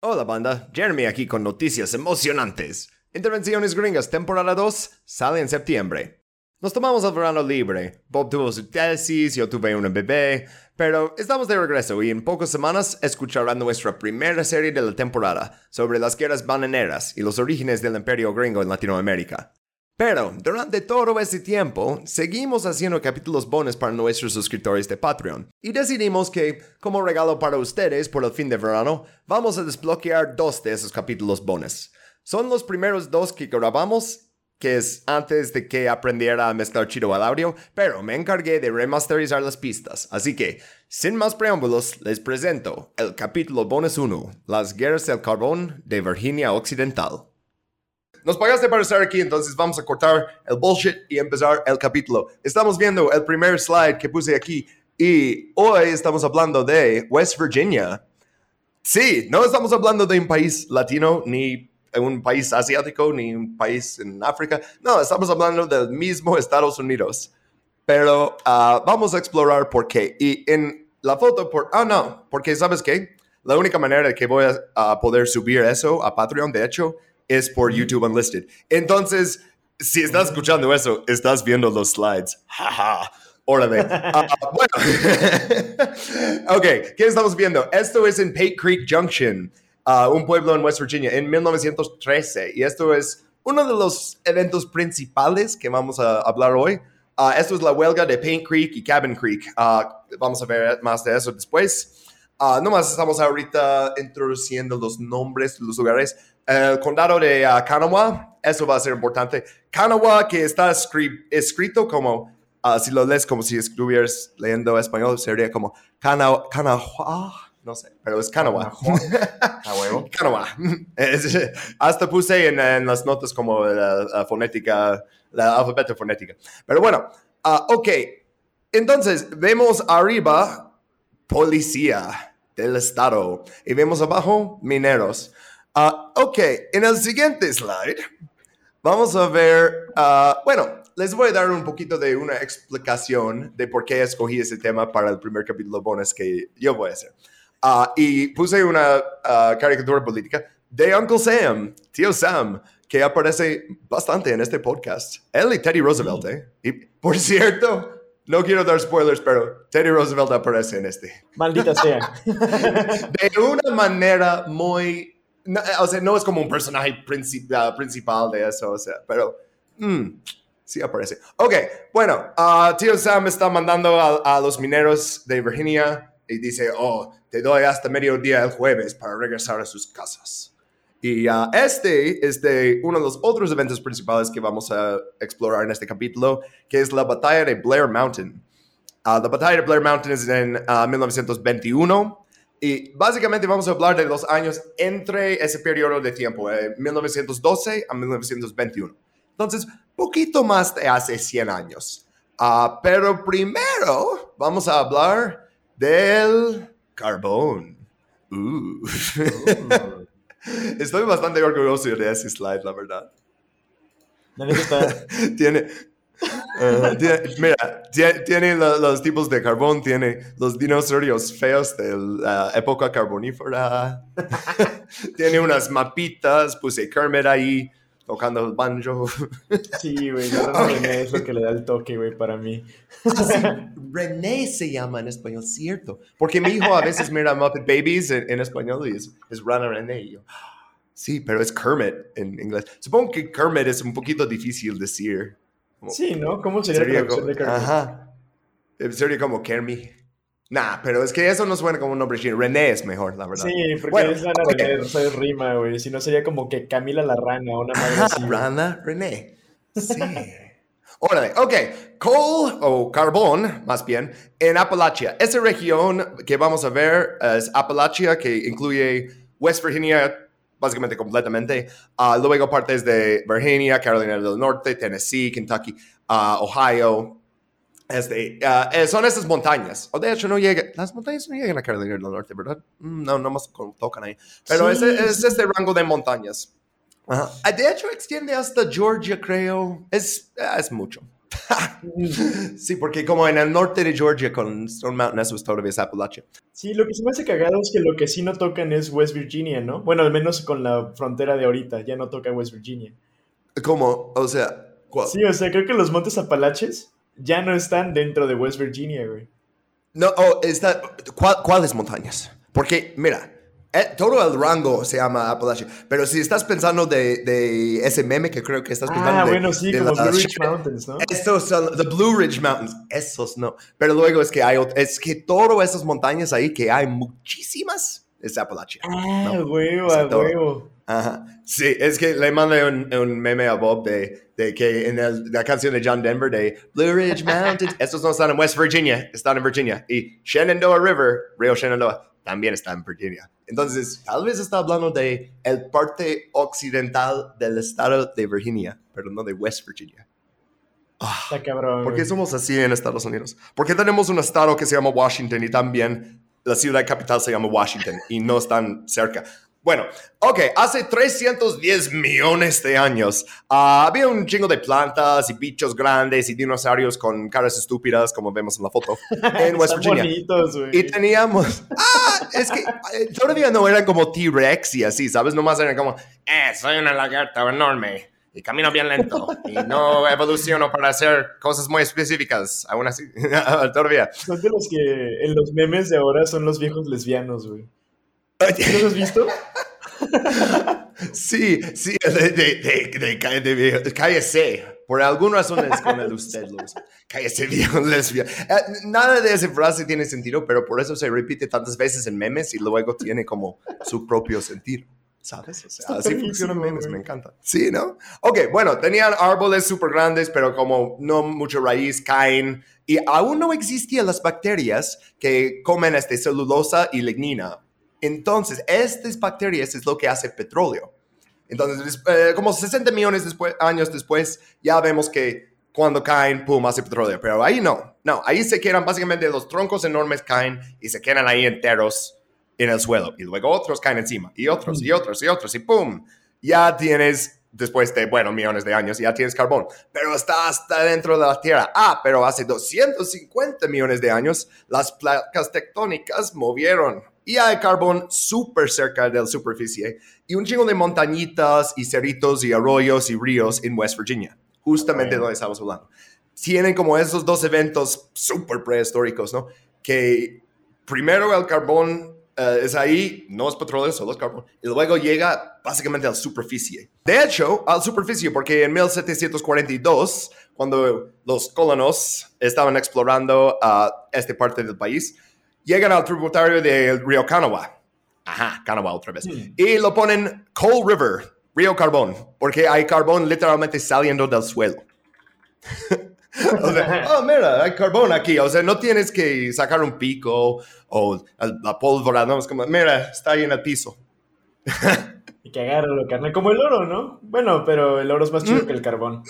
Hola banda, Jeremy aquí con noticias emocionantes. Intervenciones Gringas, temporada 2, sale en septiembre. Nos tomamos el verano libre. Bob tuvo su tesis, yo tuve una bebé, pero estamos de regreso y en pocas semanas escucharán nuestra primera serie de la temporada sobre las guerras bananeras y los orígenes del imperio gringo en Latinoamérica. Pero durante todo ese tiempo, seguimos haciendo capítulos bonus para nuestros suscriptores de Patreon. Y decidimos que, como regalo para ustedes por el fin de verano, vamos a desbloquear dos de esos capítulos bonus. Son los primeros dos que grabamos, que es antes de que aprendiera a mezclar chido al audio, pero me encargué de remasterizar las pistas. Así que, sin más preámbulos, les presento el capítulo bonus 1, Las guerras del carbón de Virginia Occidental. Nos pagaste para estar aquí, entonces vamos a cortar el bullshit y empezar el capítulo. Estamos viendo el primer slide que puse aquí y hoy estamos hablando de West Virginia. Sí, no estamos hablando de un país latino, ni un país asiático, ni un país en África. No, estamos hablando del mismo Estados Unidos. Pero ah, vamos a explorar por qué. Y en la foto, por... Ah, no, porque ¿sabes qué? La única manera de que voy a poder subir eso a Patreon, de hecho, es por YouTube Unlisted. Entonces, si estás escuchando eso, estás viendo los slides. Jaja. Órale. Ah, bueno. ok, ¿qué estamos viendo? Esto es en Pate Creek Junction, ah, un pueblo en West Virginia, en 1913. Y esto es uno de los eventos principales que vamos a hablar hoy. Ah, esto es la huelga de Paint Creek y Cabin Creek. vamos a ver más de eso después. nomás estamos ahorita introduciendo los nombres de los lugares el condado de uh, Kanawha, eso va a ser importante. Kanawha, que está escrito como, uh, si lo lees como si estuvieras leyendo español, sería como Kanawha, no sé, pero es Kanawha. Kanawha. Hasta puse en, las notas como la, fonética, la alfabeto fonética. Pero bueno, uh, ok. Entonces, vemos arriba policía del estado y vemos abajo mineros. Ah, ok, en el siguiente slide vamos a ver, ah, bueno, les voy a dar un poquito de una explicación de por qué escogí ese tema para el primer capítulo bonus que yo voy a hacer. Ah, y puse una caricatura política de Uncle Sam, tío Sam, que aparece bastante en este podcast. Él y Teddy Roosevelt, ¿eh? Y por cierto, no quiero dar spoilers, pero Teddy Roosevelt aparece en este. Maldita sea. de una manera muy no, eh, o sea, no es como un personaje principal, principal de eso, o sea, pero mm, sí aparece. Ok, bueno, uh, tío Sam está mandando a, los mineros de Virginia y dice, oh, te doy hasta mediodía el jueves para regresar a sus casas. Y uh, este es de uno de los otros eventos principales que vamos a explorar en este capítulo, que es la batalla de Blair Mountain. La batalla de Blair Mountain es en 1921 y básicamente vamos a hablar de los años entre ese periodo de tiempo, 1912 a 1921. Entonces, poquito más de hace 100 años. Uh, pero primero vamos a hablar del carbón. Uh. Estoy bastante orgulloso de ese slide, la verdad. Tiene, mira, tiene los, tipos de carbón, tiene los dinosaurios feos de la época carbonífera. tiene unas mapitas, puse Kermit ahí tocando el banjo. sí, güey, René es lo que le da el toque, güey, para mí. René se llama en español, cierto. Porque mi hijo a veces mira Muppet Babies en, español y es, es Rana René. Y yo, sí, pero es Kermit en inglés. Supongo que Kermit es un poquito difícil decir sí, ¿no? ¿Cómo sería, la como, de Kermit? Ajá. Eh, sería como Kermit. Nah, pero es que eso no suena como un nombre chino. René es mejor, la verdad. Sí, porque es Ana René, Rosa rima, güey. Si no sería como que Camila la rana, una madre así. Rana René. Sí. Órale, ok. Coal o carbón, más bien, en Appalachia. Esa región que vamos a ver es Appalachia, que incluye West Virginia, básicamente completamente. Uh, luego partes de Virginia, Carolina del Norte, Tennessee, Kentucky, uh, Ohio. Este, uh, son esas montañas. O de hecho, no llega, las montañas no llegan a Carolina del Norte, ¿verdad? Mm, no, no más tocan ahí. Pero es, es, este rango de montañas. De hecho, extiende hasta Georgia, creo. Es, es mucho. sí, porque como en el norte de Georgia con Stone Mountain, eso es todavía es Appalachia. Sí, lo que se me hace cagado es que lo que sí no tocan es West Virginia, ¿no? Bueno, al menos con la frontera de ahorita, ya no toca West Virginia. ¿Cómo? O sea, ¿cuál? Sí, o sea, creo que los montes Apalaches ya no están dentro de West Virginia, güey. No, oh, está, ¿cuáles montañas? Porque, mira, eh, todo el rango se llama Appalachia. Pero si estás pensando de, de, ese meme que creo que estás pensando. Ah, bueno, sí, como Blue Ridge Mountains, ¿no? Estos son the Blue Ridge Mountains. Esos no. Pero luego es que hay, es que todas esas montañas ahí, que hay muchísimas, es Appalachia. Ah, huevo, huevo. Ajá. Sí, es que le mandé un, un meme a Bob de, de que en el, la canción de John Denver de Blue Ridge Mountains, estos no están en West Virginia, están en Virginia. Y Shenandoah River, Río Shenandoah, también está en Virginia. Entonces, tal vez está hablando de el parte occidental del estado de Virginia, pero no de West Virginia. Está cabrón. ¿Por qué somos así en Estados Unidos? Porque tenemos un estado que se llama Washington y también la ciudad capital se llama Washington y no están cerca. Bueno, ok, hace 310 millones de años uh, había un chingo de plantas y bichos grandes y dinosaurios con caras estúpidas, como vemos en la foto, en West Virginia. Bonitos, y teníamos. Ah, es que eh, todavía no eran como T-Rex y así, ¿sabes? Nomás eran como, eh, soy una lagarta enorme y camino bien lento y no evoluciono para hacer cosas muy específicas, aún así, todavía. Son de los que en los memes de ahora son los viejos lesbianos, güey. ¿Lo has visto? sí, sí, de, de, de, de, cállese. Por alguna razón es con el usted, Luz. Cállese, viejo lesbiana. Eh, nada de esa frase tiene sentido, pero por eso se repite tantas veces en memes y luego tiene como su propio sentido. ¿Sabes? O sea, así funcionan memes, me encanta. Sí, ¿no? Ok, bueno, tenían árboles súper grandes, pero como no mucha raíz, caen. Y aún no existían las bacterias que comen este celulosa y lignina entonces, estas bacterias es lo que hace petróleo. Entonces, eh, como 60 millones de años después, ya vemos que cuando caen, pum, hace petróleo. Pero ahí no, no, ahí se quedan básicamente los troncos enormes caen y se quedan ahí enteros en el suelo. Y luego otros caen encima, y otros, y otros, y otros, y pum, ya tienes, después de, bueno, millones de años, ya tienes carbón. Pero está hasta dentro de la Tierra. Ah, pero hace 250 millones de años, las placas tectónicas movieron y hay carbón súper cerca de la superficie y un chingo de montañitas y cerritos y arroyos y ríos en West Virginia, justamente donde estamos hablando. Tienen como esos dos eventos súper prehistóricos, ¿no? Que primero el carbón eh, es ahí, no es petróleo, solo es carbón, y luego llega básicamente a la superficie. De hecho, a la superficie, porque en 1742, cuando los colonos estaban explorando uh, esta parte del país, llegan al tributario del río Kanawha. Ajá, Kanawha otra vez. Hmm. Y lo ponen Coal River, río Carbón, porque hay carbón literalmente saliendo del suelo. o sea, oh, mira, hay carbón aquí. O sea, no tienes que sacar un pico o la pólvora, no, es como, mira, está ahí en el piso. y que agárralo, carnal, como el oro, ¿no? Bueno, pero el oro es más chido mm. que el carbón.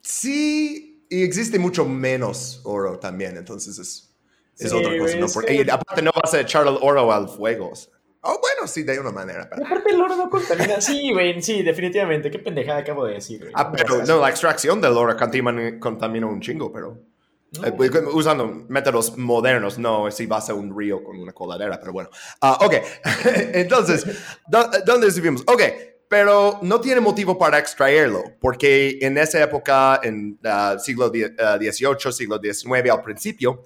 Sí, y existe mucho menos oro también, entonces es es otra cosa. ¿no? Porque, aparte, no vas a echar el oro al fuego. Oh, bueno, sí, de una manera. Pero... Aparte, el oro no contamina. Sí, güey, sí, definitivamente. Qué pendejada acabo de decir, güey. Ah, pero no, la extracción del oro contamina, un chingo, pero. Eh, pues, usando métodos modernos, no si vas a un río con una coladera, pero bueno. Ah, ok, entonces, ¿dónde estuvimos? Ok, pero no tiene motivo para extraerlo, porque en esa época, en el siglo XVIII, siglo XIX, al principio,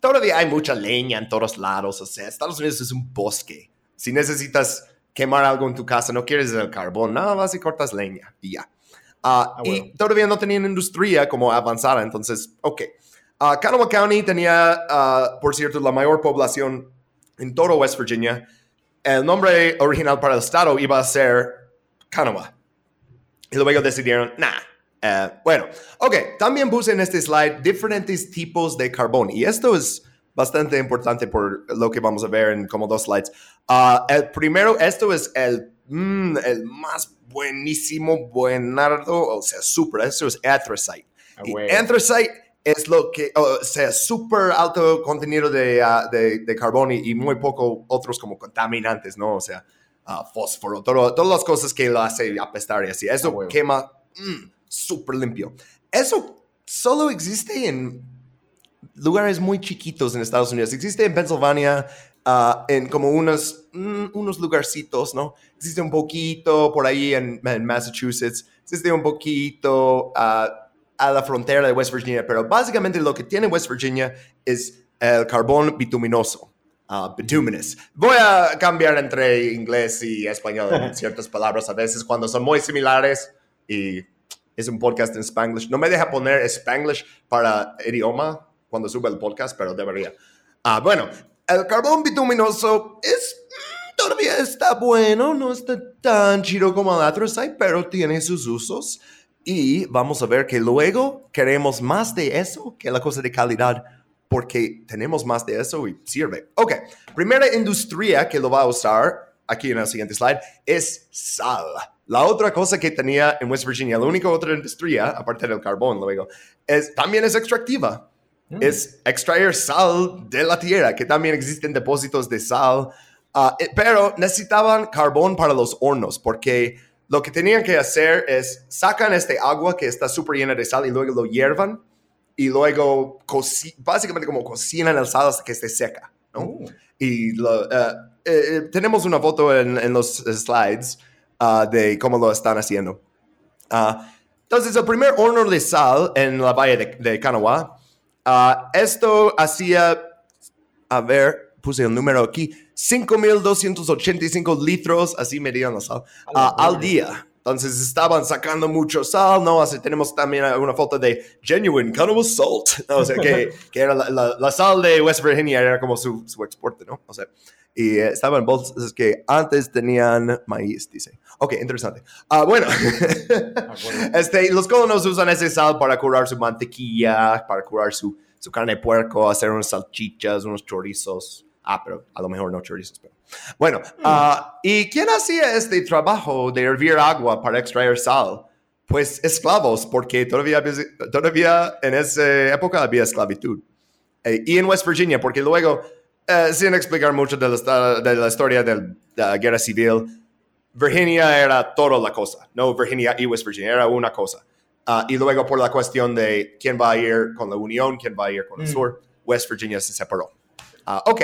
todavía hay mucha leña en todos lados. O sea, Estados Unidos es un bosque. Si necesitas quemar algo en tu casa, no quieres el carbón, nada más y cortas leña y ya. Ah, ah, y todavía no tenían industria como avanzada, entonces, ok. Uh, Kanawha County tenía, por cierto, la mayor población en todo West Virginia. El nombre original para el estado iba a ser Kanawha. Y luego decidieron, nah, eh, bueno, ok, también puse en este slide diferentes tipos de carbón y esto es bastante importante por lo que vamos a ver en como dos slides. Ah, el primero, esto es el, mm, el más buenísimo, buenardo, o sea, super, esto es anthracite. Ah, y anthracite es lo que, o sea, súper alto contenido de, ah, de, de, carbón y, muy poco otros como contaminantes, ¿no? O sea, fósforo, todo, todas las cosas que lo hace apestar y así. Eso quema... Mm, súper limpio. Eso solo existe en lugares muy chiquitos en Estados Unidos. Existe en Pennsylvania, ah, en como unos, mm, unos lugarcitos, ¿no? Existe un poquito por ahí en, Massachusetts, existe un poquito ah, a la frontera de West Virginia, pero básicamente lo que tiene West Virginia es el carbón bituminoso. Uh, bituminous. Voy a cambiar entre inglés y español ciertas palabras a veces cuando son muy similares y es un podcast en Spanglish. No me deja poner Spanglish para idioma cuando sube el podcast, pero debería. Ah, bueno, el carbón bituminoso es mm, todavía está bueno, no está tan chido como el anthracite, pero tiene sus usos. Y vamos a ver que luego queremos más de eso que la cosa de calidad, porque tenemos más de eso y sirve. Ok, primera industria que lo va a usar aquí en el siguiente slide es sal. La otra cosa que tenía en West Virginia, la única otra industria, aparte del carbón luego, es, también es extractiva. Mm. Es extraer sal de la tierra, que también existen depósitos de sal, ah, eh, pero necesitaban carbón para los hornos, porque lo que tenían que hacer es sacan este agua que está súper llena de sal y luego lo hiervan y luego básicamente como cocinan el sal hasta que esté seca. ¿no? Oh. Y eh, eh, tenemos una foto en, los slides ah, de cómo lo están haciendo. Ah, entonces, el primer horno de sal en la valle de, de Kanawha, ah, esto hacía, a ver, puse el número aquí, 5.285 litros, así medían la sal, uh, al día. Entonces estaban sacando mucho sal, ¿no? Así tenemos también una foto de Genuine Cannibal Salt, ¿no? O sea, que, que era la, la, sal de West Virginia, era como su, su exporte, ¿no? O sea, y eh, estaban bolsas que antes tenían maíz, dice. Ok, interesante. Ah, bueno, ah, bueno. este, los colonos usan ese sal para curar su mantequilla, para curar su, su carne de puerco, hacer unas salchichas, unos chorizos. Ah, pero a lo mejor no chorizos. Pero... Bueno, uh, ¿y quién hacía este trabajo de hervir agua para extraer sal? Pues esclavos, porque todavía, todavía en esa época había esclavitud. Eh, y en West Virginia, porque luego, eh, sin explicar mucho de la, de la historia de la guerra civil, Virginia era toda la cosa, no Virginia y West Virginia, era una cosa. Uh, y luego por la cuestión de quién va a ir con la Unión, quién va a ir con el mm. sur, West Virginia se separó. Uh, ok,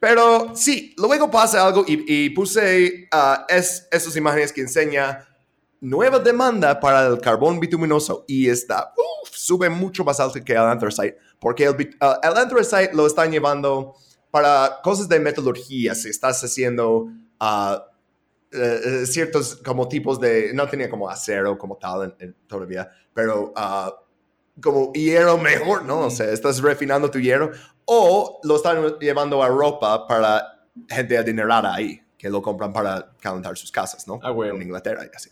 pero sí, luego pasa algo y, puse uh, es, esas imágenes que enseña nueva demanda para el carbón bituminoso y está, sube mucho más alto que el anthracite, porque el, uh, el anthracite lo están llevando para cosas de metalurgia, si estás haciendo uh, uh, ciertos como tipos de, no tenía como acero como tal todavía, pero como hierro mejor, ¿no? O sea, estás refinando tu hierro o lo están llevando a ropa para gente adinerada ahí, que lo compran para calentar sus casas, ¿no? Ah, En Inglaterra y así.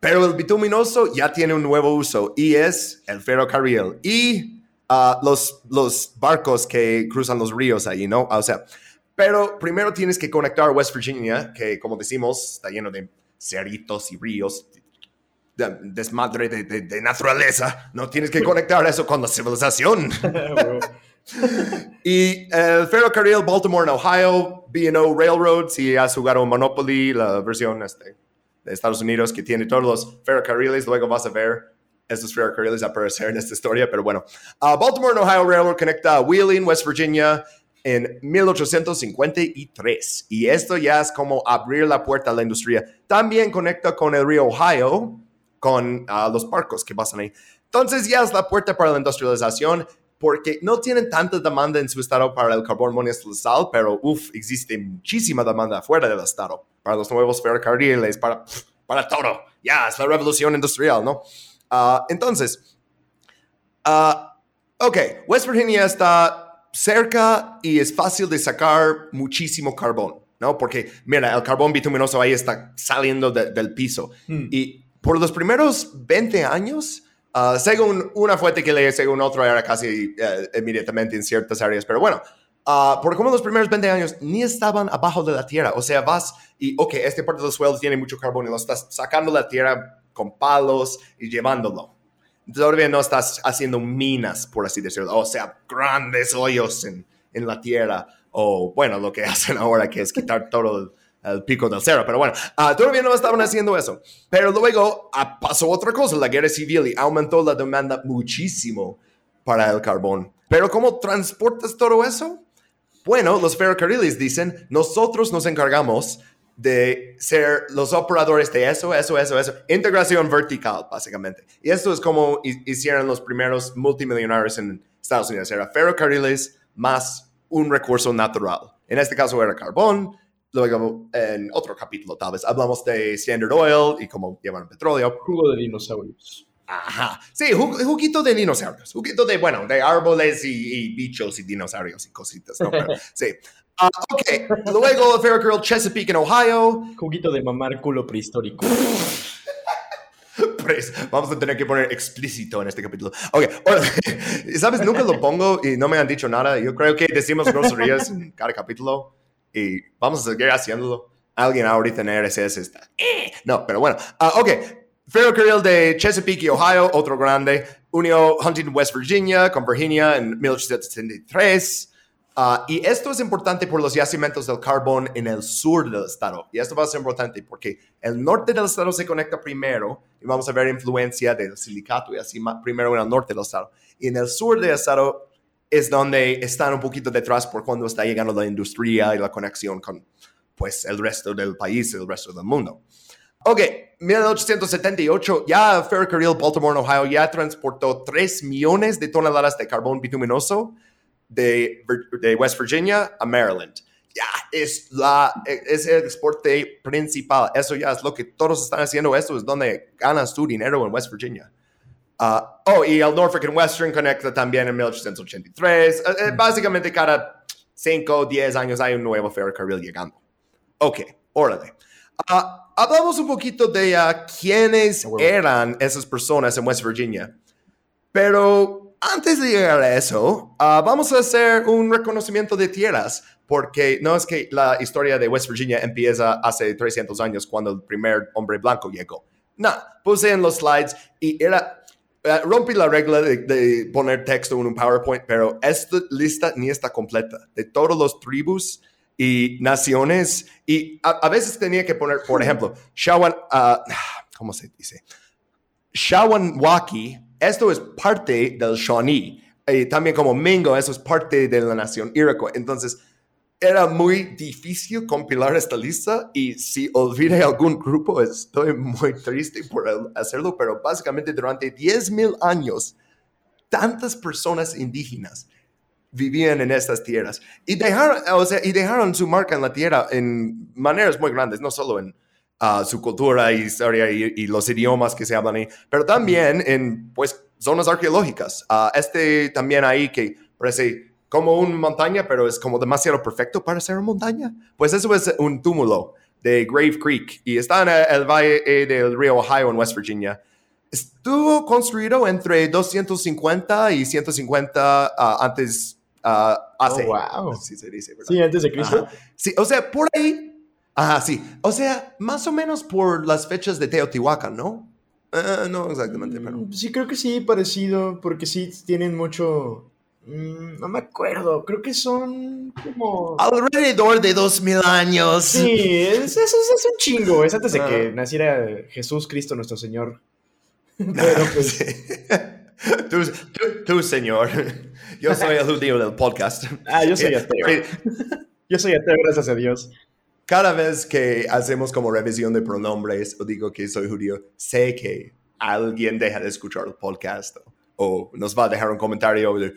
pero el bituminoso ya tiene un nuevo uso y es el ferrocarril y ah, los, los barcos que cruzan los ríos ahí, ¿no? O sea, pero primero tienes que conectar West Virginia, que como decimos, está lleno de cerritos y ríos, desmadre de, de, naturaleza. No tienes que conectar eso con la civilización. Y el ferrocarril Baltimore Ohio, B&O Railroad, si has jugado Monopoly, la versión este, de Estados Unidos que tiene todos los ferrocarriles, luego vas a ver estos ferrocarriles aparecer en esta historia, pero bueno. Uh, Baltimore Ohio Railroad conecta a Wheeling, West Virginia, en 1853. Y esto ya es como abrir la puerta a la industria. También conecta con el río Ohio, con uh, los barcos que pasan ahí. Entonces ya es la puerta para la industrialización porque no tienen tanta demanda en su estado para el carbón monosal, pero uff, existe muchísima demanda fuera del estado para los nuevos ferrocarriles, para, para todo. Ya, es la revolución industrial, ¿no? Uh, entonces, uh, ok, West Virginia está cerca y es fácil de sacar muchísimo carbón, ¿no? Porque, mira, el carbón bituminoso ahí está saliendo del piso. Hmm. Y por los primeros 20 años, Ah, según una fuente que leí, según otro, era casi eh, inmediatamente en ciertas áreas. Pero bueno, uh, por como los primeros 20 años ni estaban abajo de la tierra. O sea, vas y, ok, este parte del suelo tiene mucho carbón y lo estás sacando de la tierra con palos y llevándolo. Todavía no estás haciendo minas, por así decirlo. O sea, grandes hoyos en, en la tierra. O bueno, lo que hacen ahora, que es quitar todo el pico del cerro, pero bueno, ah, todavía no estaban haciendo eso. Pero luego ah, pasó otra cosa, la guerra civil, y aumentó la demanda muchísimo para el carbón. Pero ¿cómo transportas todo eso? Bueno, los ferrocarriles dicen, nosotros nos encargamos de ser los operadores de eso, eso, eso, eso. Integración vertical, básicamente. Y esto es como hicieron los primeros multimillonarios en Estados Unidos. Era ferrocarriles más un recurso natural. En este caso era carbón. Luego, en otro capítulo, tal vez, hablamos de Standard Oil y cómo llevan petróleo. Jugo de dinosaurios. Ajá. Sí, juguito de dinosaurios. Juguito de, bueno, de árboles y, bichos y dinosaurios y cositas. ¿no? sí. Uh, ok, luego Ferrocarril Chesapeake en Ohio. Juguito de mamar culo prehistórico. Vamos a tener que poner explícito en este capítulo. Ok, ¿sabes? Nunca lo pongo y no me han dicho nada. Yo creo que decimos groserías en cada capítulo y vamos a seguir haciéndolo. Alguien ahorita en RSS está. Eh". No, pero bueno. Uh, ok, Ferrocarril de Chesapeake, Ohio, otro grande. Unió Huntington, West Virginia, con Virginia en 1873. Ah, y esto es importante por los yacimientos del carbón en el sur del estado. Y esto va a ser importante porque el norte del estado se conecta primero y vamos a ver influencia del silicato y así primero en el norte del estado. Y en el sur del estado es donde están un poquito detrás por cuando está llegando la industria y la conexión con pues el resto del país el resto del mundo. Ok, 1878, ya Ferrocarril Baltimore, Ohio, ya transportó 3 millones de toneladas de carbón bituminoso de, de West Virginia a Maryland. Ya es, la, es el exporte principal. Eso ya es lo que todos están haciendo. Eso es donde ganas tu dinero en West Virginia. Uh, oh, y el Norfolk and Western conecta también en 1883. Uh, uh, básicamente cada 5 o 10 años hay un nuevo ferrocarril llegando. Ok, órale. hablamos un poquito de quiénes eran esas personas en West Virginia. Pero antes de llegar a eso, ah, vamos a hacer un reconocimiento de tierras, porque no es que la historia de West Virginia empieza hace 300 años cuando el primer hombre blanco llegó. No, puse en los slides y era, rompí la regla de, poner texto en un PowerPoint, pero esta lista ni está completa de todos los tribus y naciones y a, veces tenía que poner, por ejemplo, Shawan, uh, ¿cómo se dice? Shawanwaki esto es parte del Shawnee. Y también como Mingo, eso es parte de la nación Iroquois. Entonces, era muy difícil compilar esta lista y si olvidé algún grupo, estoy muy triste por hacerlo, pero básicamente durante 10.000 años, tantas personas indígenas vivían en estas tierras y dejaron, o sea, y dejaron su marca en la tierra en maneras muy grandes, no solo en su cultura, historia y, los idiomas que se hablan ahí, pero también en pues zonas arqueológicas. Uh, este también ahí que parece como una montaña, pero es como demasiado perfecto para ser una montaña. Pues eso es un túmulo de Grave Creek y está en el valle del río Ohio en West Virginia. Estuvo construido entre 250 y 150 uh, antes, uh, hace. Oh, wow. Sí, se dice, Sí, antes de Cristo. Sí, o sea, por ahí Ajá, sí. O sea, más o menos por las fechas de Teotihuacán, ¿no? Uh, no exactamente, pero... Mm, sí, creo que sí, parecido, porque sí tienen mucho... Mm, no me acuerdo, creo que son como... Alrededor de dos mil años. Sí, es, es, es, un chingo, es antes de que naciera Jesús Cristo nuestro Señor. Pero pues... tú, tú, señor. Yo soy el judío del podcast. Ah, yo soy ateo. yo soy ateo, gracias a Dios cada vez que hacemos como revisión de pronombres o digo que soy judío, sé que alguien deja de escuchar el podcast o nos va a dejar un comentario de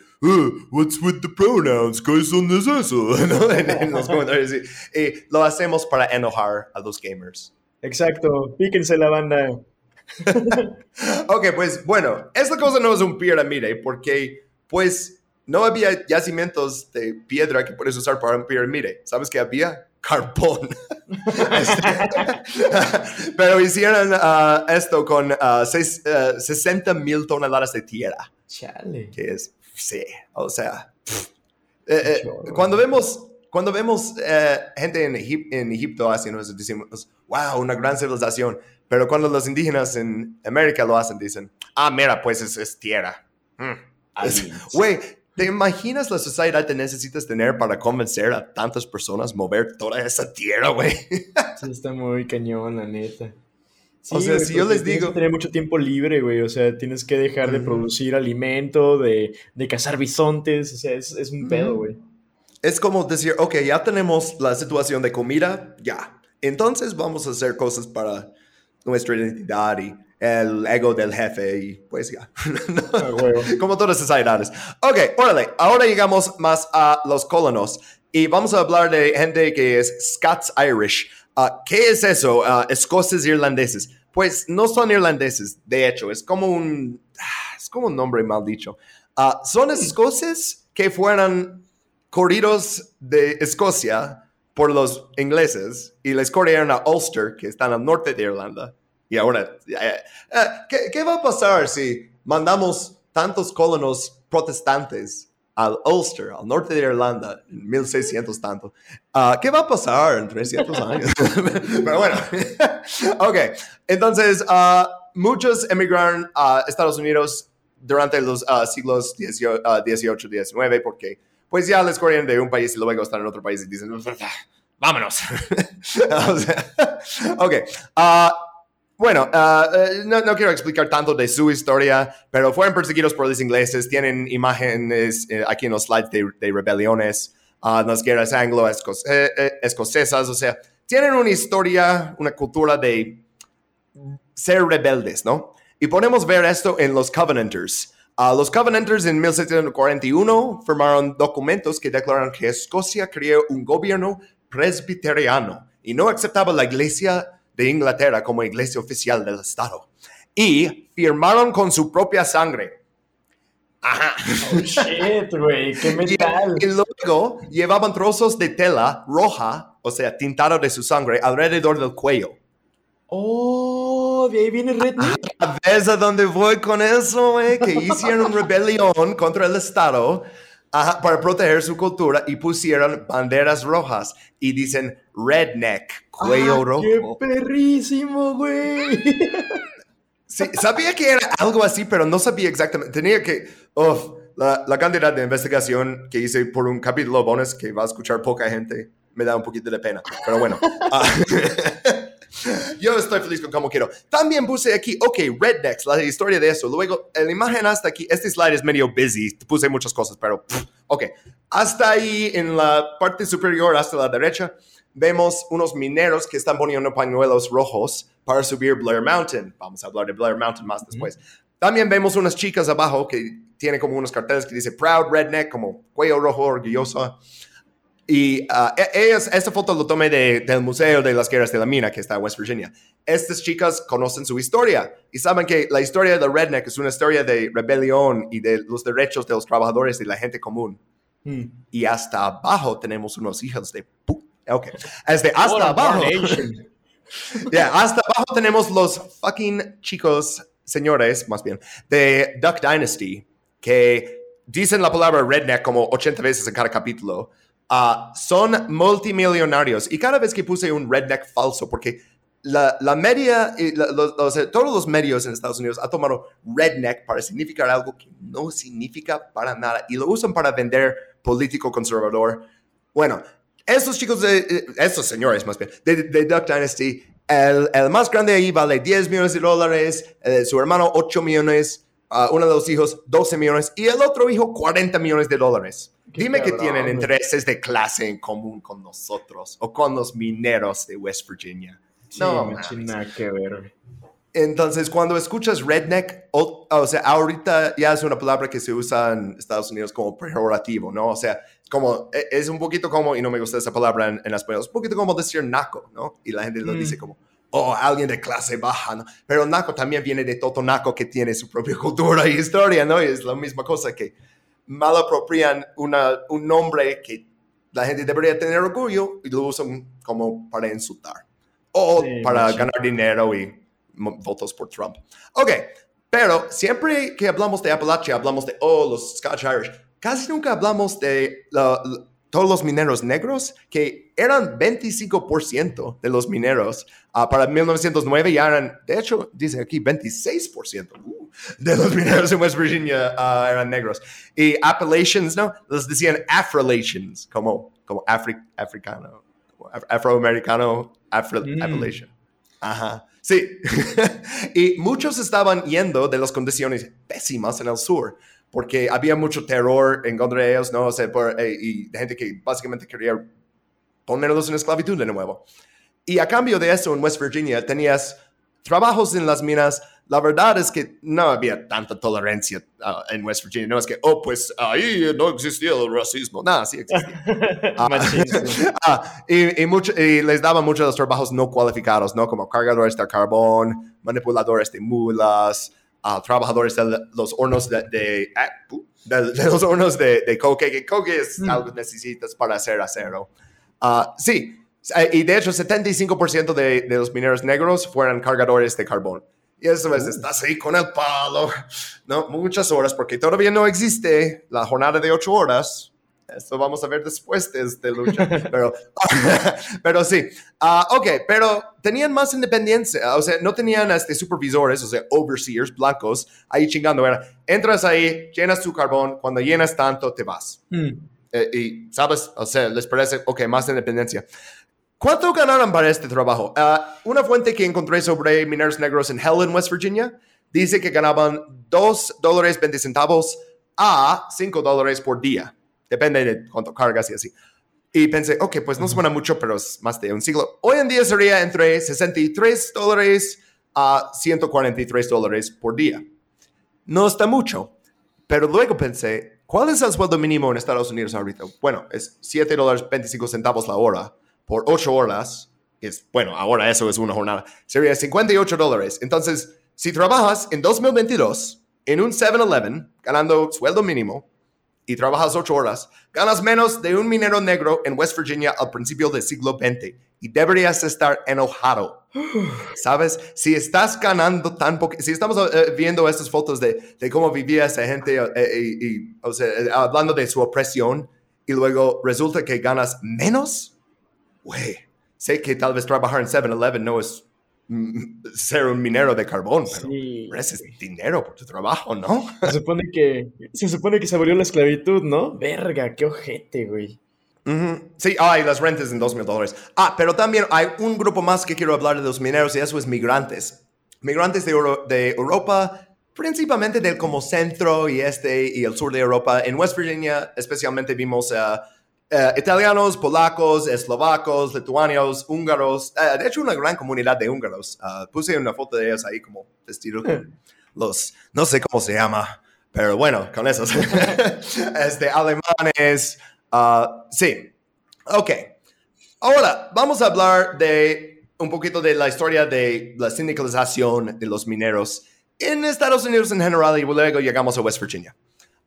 what's with the pronouns? ¿Qué son de eso? en, los comentarios. Y, lo hacemos para enojar a los gamers. Exacto, píquense la banda. ok, pues bueno, esta cosa no es un pirámide porque pues no había yacimientos de piedra que puedes usar para un pirámide. ¿Sabes qué había? Carbón. Este, pero hicieron uh, esto con uh, seis, 60 uh, mil toneladas de tierra. Chale. Que es, sí, o sea, eh, eh, cuando vemos, cuando vemos eh, gente en, en, Egipto haciendo eso, decimos, wow, una gran civilización. Pero cuando los indígenas en América lo hacen, dicen, ah, mira, pues es, es tierra. Mm. ¿Te imaginas la sociedad que necesitas tener para convencer a tantas personas mover toda esa tierra, güey? Sí, está muy cañón, la neta. O sea, si yo les digo- Tienes mucho tiempo libre, güey. O sea, tienes que dejar de producir alimento, de, de cazar bisontes. O sea, es, es un pedo, güey. Es como decir, ok, ya tenemos la situación de comida, ya. Entonces vamos a hacer cosas para nuestra identidad y el ego del jefe y pues ya. Ah, como todas las sociedades. Ok, órale, ahora llegamos más a los colonos y vamos a hablar de gente que es Scots Irish. Ah, ¿Qué es eso? Ah, escoceses irlandeses. Pues no son irlandeses, de hecho, es como un, es como un nombre mal dicho. Son escoceses que fueran corridos de Escocia por los ingleses y les corrieron a Ulster, que están al norte de Irlanda. Y ahora, eh, ¿qué, qué va a pasar si mandamos tantos colonos protestantes al Ulster, al norte de Irlanda, en 1600 tanto? Ah, ¿Qué va a pasar en 300 años? Pero bueno, ok. Entonces, ah, muchos emigraron a Estados Unidos durante los ah, siglos 18, ah, 18, 19, porque pues ya les corrieron de un país y luego están en otro país y dicen, vámonos. O sea, ok. Bueno, ah, eh, no, quiero explicar tanto de su historia, pero fueron perseguidos por los ingleses. Tienen imágenes eh, aquí en los slides de, rebeliones, ah, las guerras anglo-escocesas. O sea, tienen una historia, una cultura de ser rebeldes, ¿no? Y podemos ver esto en los Covenanters. Ah, los Covenanters en 1741 firmaron documentos que declararon que Escocia creó un gobierno presbiteriano y no aceptaba la iglesia de Inglaterra como iglesia oficial del Estado. Y firmaron con su propia sangre. Ajá. Oh, shit, güey. Qué Y, metal. y luego llevaban trozos de tela roja, o sea, tintado de su sangre, alrededor del cuello. Oh, de ahí viene Redneck. ¿Ves a dónde voy con eso, güey? Que hicieron rebelión contra el Estado ajá, para proteger su cultura y pusieron banderas rojas y dicen redneck, cuello Ah, rojo. ¡Qué perrísimo, güey! Sí, sabía que era algo así, pero no sabía exactamente. Tenía que. uf, la, la cantidad de investigación que hice por un capítulo bonus que va a escuchar poca gente me da un poquito de pena. Pero bueno. ah, yo estoy feliz con cómo quiero. También puse aquí, ok, Rednecks, la historia de eso. Luego, la imagen hasta aquí. Este slide es medio busy. Puse muchas cosas, pero. pff, ok. Hasta ahí, en la parte superior, hasta la derecha, vemos unos mineros que están poniendo pañuelos rojos para subir Blair Mountain. Vamos a hablar de Blair Mountain más después. También vemos unas chicas abajo que tienen como unos carteles que dice Proud Redneck, como cuello rojo, orgullosa. Y e- ellas, esta foto lo tomé de- del Museo de las Guerras de la Mina, que está en West Virginia. Estas chicas conocen su historia y saben que la historia de Redneck es una historia de rebelión y de los derechos de los trabajadores y la gente común. Hmm. Y hasta abajo tenemos unos hijos de... Ok. Desde hasta What abajo. Ya, hasta abajo tenemos los fucking chicos, señores, más bien, de Duck Dynasty, que dicen la palabra redneck como 80 veces en cada capítulo. Ah, son multimillonarios y cada vez que puse un redneck falso, porque la, la media, y la- todos los medios en Estados Unidos han tomado redneck para significar algo que no significa para nada y lo usan para vender político conservador. Bueno, estos chicos, de, eh, estos señores más bien, de, de Duck Dynasty, el, el más grande ahí vale 10 millones de dólares, eh, su hermano 8 millones, ah, uno de los hijos 12 millones y el otro hijo 40 millones de dólares. Qué Dime que cabrón, tienen güey. intereses de clase en común con nosotros o con los mineros de West Virginia. Sí, No, nada que ver. Entonces, cuando escuchas redneck, o, o sea, ahorita ya es una palabra que se usa en Estados Unidos como pejorativo, ¿no? O sea, como, e- es un poquito como, y no me gusta esa palabra en, en español, es un poquito como decir naco, ¿no? Y la gente lo Mm. dice como, oh, alguien de clase baja, ¿no? Pero naco también viene de todo naco que tiene su propia cultura y historia, ¿no? Y es la misma cosa que malapropian una, un nombre que la gente debería tener orgullo y lo usan como para insultar. O Sí, para machín. ganar dinero y votos por Trump. Ok, pero siempre que hablamos de Appalachia, hablamos de, oh, los Scotch Irish. Casi nunca hablamos de la- la- todos los mineros negros, que eran 25% de los mineros. ah, para 1909 ya eran, de hecho, dice aquí 26% uh, de los mineros en West Virginia ah, eran negros. Y Appalachians, ¿no? Les decían Afrolations, como, como afri- africano, af- afroamericano, afro, Mm. Appalachian. Ajá. Sí. y muchos estaban yendo de las condiciones pésimas en el sur, porque había mucho terror en contra de ellos, ¿no? O sea, por- eh, y gente que básicamente quería ponerlos en esclavitud de nuevo. Y a cambio de eso, en West Virginia tenías trabajos en las minas. La verdad es que no había tanta tolerancia ah, en West Virginia. No es que, oh, pues ahí no existía el racismo. No, sí existía. Machísimo. Ah, y, y mucho- y les daban muchos de los trabajos no cualificados, ¿no? Como cargadores de carbón, manipuladores de mulas, ah, trabajadores de los hornos de, de, ah, de- de los hornos de, coque, que coque es Mm. algo que necesitas para hacer acero. Ah, sí, eh, y de hecho 75% de, de los mineros negros fueron cargadores de carbón. Y eso es, estás ahí con el palo, ¿no? Muchas horas, porque todavía no existe la jornada de ocho horas. Esto vamos a ver después de esta lucha. Pero, pero sí. Ah, ok, pero tenían más independencia. O sea, no tenían este, supervisores, o sea, overseers blancos ahí chingando. Era, entras ahí, llenas tu carbón. Cuando llenas tanto, te vas. Mm. Eh, y, ¿sabes? O sea, les parece, ok, más independencia. ¿Cuánto ganaron para este trabajo? Ah, una fuente que encontré sobre mineros negros en Helen, West Virginia, dice que ganaban 2 dólares 20 centavos a 5 dólares por día. Depende de cuánto cargas y así. Y pensé, ok, pues no suena mucho, pero es más de un siglo. Hoy en día sería entre 63 dólares a 143 dólares por día. No está mucho, pero luego pensé, ¿cuál es el sueldo mínimo en Estados Unidos ahorita? Bueno, es 7 dólares 25 centavos la hora por 8 horas. Es, bueno, ahora eso es una jornada. Sería 58 dólares. Entonces, si trabajas en 2022 en un 7-Eleven ganando sueldo mínimo y trabajas 8 horas, ganas menos de un minero negro en West Virginia al principio del siglo XX y deberías estar enojado. ¿Sabes? Si estás ganando tan poco, si estamos eh, viendo estas fotos de, de cómo vivía esa gente eh, y, y, o sea, eh, hablando de su opresión y luego resulta que ganas menos, güey, sé que tal vez trabajar en 7-Eleven no es ser un minero de carbón, pero Sí. mereces dinero por tu trabajo, ¿no? Se supone que se supone que se abolió la esclavitud, ¿no? Verga, qué ojete, güey. Sí, hay las rentas en dos mil dólares. Ah, pero también hay un grupo más que quiero hablar de los mineros y eso es migrantes. Migrantes de, Euro- de Europa, principalmente del como centro y este y el sur de Europa. En West Virginia especialmente vimos a italianos, polacos, eslovacos, lituanos, húngaros. eh, de hecho, una gran comunidad de húngaros. Ah, puse una foto de ellos ahí como vestidos con los, no sé cómo se llama, pero bueno, con esos. este, alemanes. ah, sí. Ok. Ahora, vamos a hablar de un poquito de la historia de la sindicalización de los mineros en Estados Unidos en general y luego llegamos a West Virginia.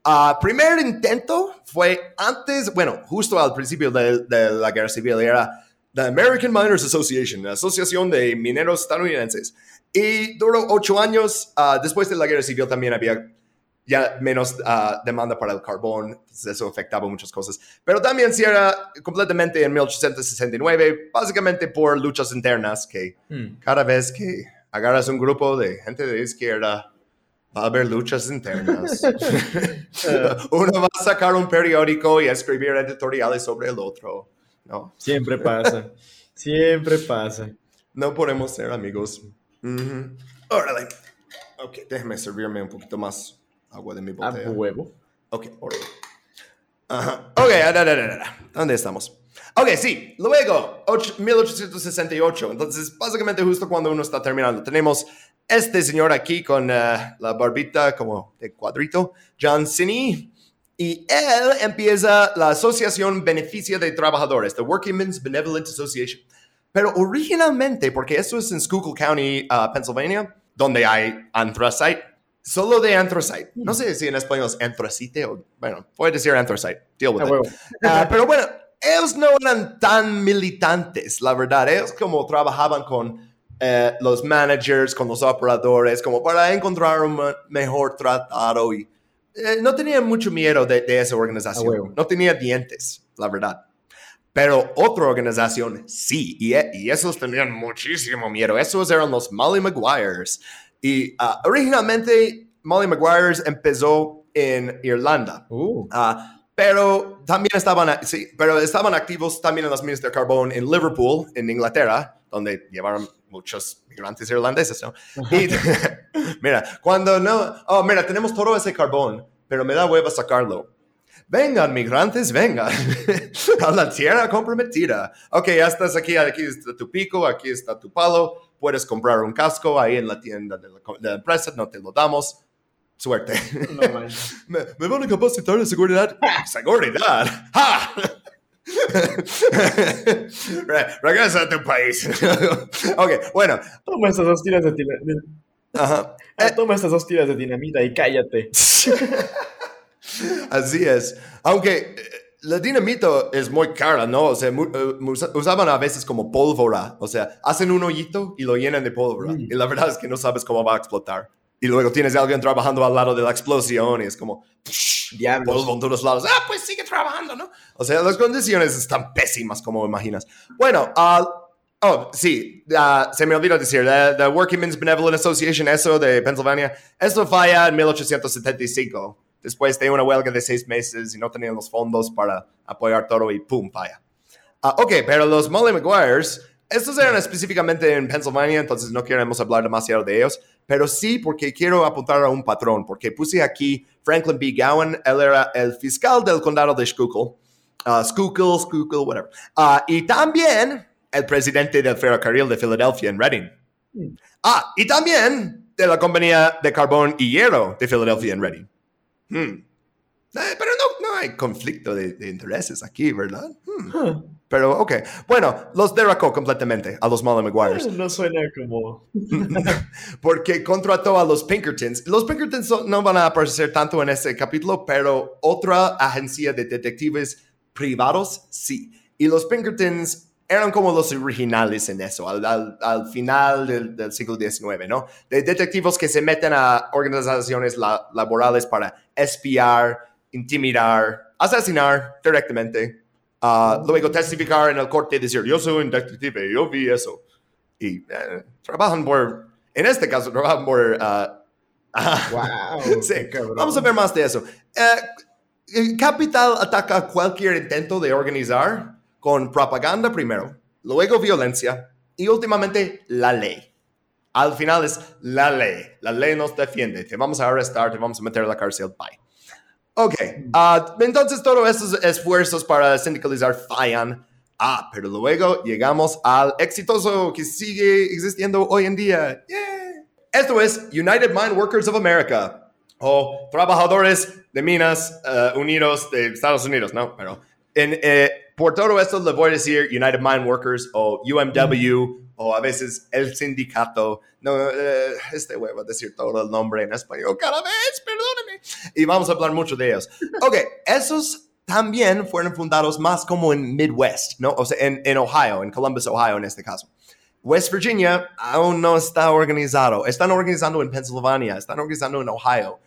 Ah, primer intento fue antes, bueno, justo al principio de, de la guerra civil, era la American Miners Association, la Asociación de Mineros Estadounidenses. Y duró ocho años. Ah, después de la guerra civil también había ya menos ah, demanda para el carbón, eso afectaba muchas cosas. Pero también cierra completamente en 1869, básicamente por luchas internas, que Mm. cada vez que agarras un grupo de gente de izquierda, va a haber luchas internas. Uno va a sacar un periódico y escribir editoriales sobre el otro. No, Siempre pasa. Siempre pasa. no podemos ser amigos. Ujú. Órale. Ok, déjeme servirme un poquito más agua de mi A botella. huevo. Ok, órale. Ajá. Ok, da, da, da. ¿dónde estamos? Ok, sí, luego, och- 1868. Entonces, básicamente justo cuando uno está terminando, tenemos este señor aquí con eh, la barbita como de cuadrito, John Cini, y él empieza la Asociación Beneficia de Trabajadores, the Working Men's Benevolent Association. Pero originalmente, porque esto es en Schuylkill County, uh, Pennsylvania, donde hay anthracite, solo de anthracite. No sé si en español es anthracite o, bueno, voy a decir anthracite. Deal with it. Ah, pero bueno, ellos no eran tan militantes, la verdad. Ellos como trabajaban con eh, los managers, con los operadores, como para encontrar un me- mejor tratado y eh, no tenían mucho miedo de, de esa organización. No tenía dientes. la verdad. Pero otra organización sí, y, y esos tenían muchísimo miedo. Esos eran los Molly Maguires. Y ah, originalmente Molly Maguires empezó en Irlanda. Uh. Ah, pero también estaban, sí, pero estaban activos también en las minas de carbón en Liverpool, en Inglaterra, donde llevaron muchos migrantes irlandeses, ¿no? Y mira, cuando no, oh, mira, tenemos todo ese carbón, pero me da hueva sacarlo. Vengan, migrantes, vengan a la tierra comprometida. Ok, ya estás aquí, aquí está tu pico, aquí está tu palo, puedes comprar un casco ahí en la tienda de la, de la empresa, no te lo damos. Suerte. No me, me van a capacitar de seguridad. ¡Seguridad! ¡Ja! Re- Regresa a tu país. ok, bueno. Toma estas dos tiras de dinamita. Ajá. Toma estas dos tiras de dinamita y cállate. Así es. Aunque eh, la dinamita es muy cara, ¿no? O sea, eh, usa- usaban a veces como pólvora. O sea, hacen un hoyito y lo llenan de pólvora. Mm. Y la verdad es que no sabes cómo va a explotar. Y luego tienes a alguien trabajando al lado de la explosión y es como Diablos. polvo en todos lados. Ah, pues sigue trabajando, ¿no? O sea, las condiciones están pésimas, como imaginas. Bueno, ah, oh, sí, ah, se me olvidó decir, la the Working Men's Benevolent Association, eso de Pennsylvania, eso falla en 1875, después de una huelga de seis meses y no tenían los fondos para apoyar todo y pum, falla. Ah, ok, pero los Molly Maguires, estos eran específicamente en Pennsylvania, entonces no queremos hablar demasiado de ellos, pero sí porque quiero apuntar a un patrón, porque puse aquí Franklin B. Gowan, él era el fiscal del condado de Schuylkill, uh, Schuylkill, Schuylkill, whatever, Ah, y también el presidente del ferrocarril de Filadelfia en Reading. Mm. Ah, y también de la compañía de carbón y hierro de Filadelfia en Reading. Hmm. Eh, pero no, no hay conflicto de, de intereses aquí, ¿verdad? Hmm. Huh. Pero, ok. Bueno, los derrocó completamente a los Molly Maguires. No suena como. porque contrató a los Pinkertons. Los Pinkertons no van a aparecer tanto en este capítulo, pero otra agencia de detectives privados sí. Y los Pinkertons eran como los originales en eso, al, al- al final del, del siglo XIX, ¿no? De detectives que se meten a organizaciones la- laborales para espiar, intimidar, asesinar directamente. Ah, luego testificar en el corte y decir, yo soy un detective, yo vi eso. Y eh, trabajan por, en este caso, trabajan por... ah, ¡Wow! Sí. Vamos a ver más de eso. Eh, Capital ataca cualquier intento de organizar con propaganda primero, luego violencia y últimamente la ley. Al final es la ley. La ley nos defiende. Te vamos a arrestar, te vamos a meter a la cárcel. Bye. Ok, ah, entonces todos estos esfuerzos para sindicalizar fallan. Ah, pero luego llegamos al exitoso que sigue existiendo hoy en día. Yeah. Esto es United Mine Workers of America o Trabajadores de Minas eh, Unidos de Estados Unidos, ¿no? Pero eh, por todo esto le voy a decir United Mine Workers o UMW o a veces el sindicato. No, eh, este a decir todo el nombre en español cada vez, perdóname. Y vamos a hablar mucho de ellos. Ok, esos también fueron fundados más como en Midwest, ¿no? O sea, en, en Ohio, en Columbus, Ohio en este caso. West Virginia aún no está organizado. Están organizando en Pennsylvania, están organizando en Ohio.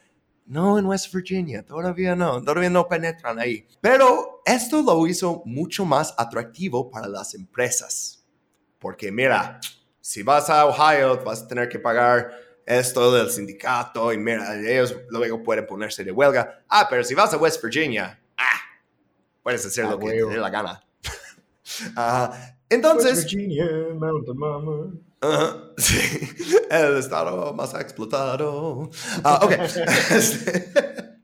No en West Virginia, todavía no, todavía no penetran ahí. Pero esto lo hizo mucho más atractivo para las empresas. Porque mira, si vas a Ohio vas a tener que pagar esto del sindicato y mira, ellos luego pueden ponerse de huelga. Ah, pero si vas a West Virginia, ah, puedes hacer Ah, lo que te dé la gana. West entonces, Virginia, Mountain Mama. Ajá, sí, el estado más explotado. Ah, ok.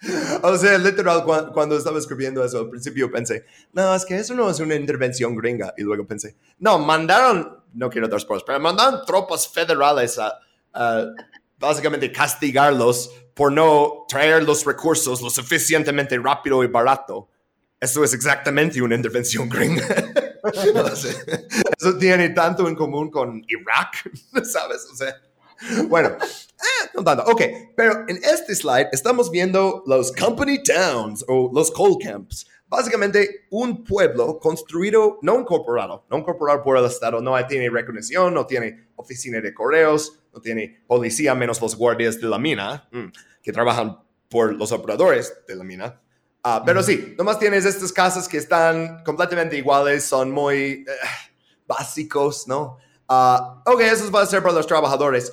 O sea, literal, cua- cuando estaba escribiendo eso, al principio pensé, no, es que eso no es una intervención gringa. Y luego pensé, no, mandaron, no quiero dar spoilers, pero mandaron tropas federales a, a básicamente castigarlos por no traer los recursos lo suficientemente rápido y barato. Eso es exactamente una intervención gringa. Eso tiene tanto en común con Irak, ¿sabes? O sea, bueno, eh, no tanto. Ok, pero en este slide estamos viendo los company towns o los coal camps. Básicamente un pueblo construido, no incorporado, no incorporado por el Estado, no tiene recognición, no tiene oficina de correos, no tiene policía, menos los guardias de la mina, mm, que trabajan por los operadores de la mina. Ah, pero sí, nomás tienes estas casas que están completamente iguales, son muy eh, básicos, ¿no? Ah, ok, eso va a ser para los trabajadores.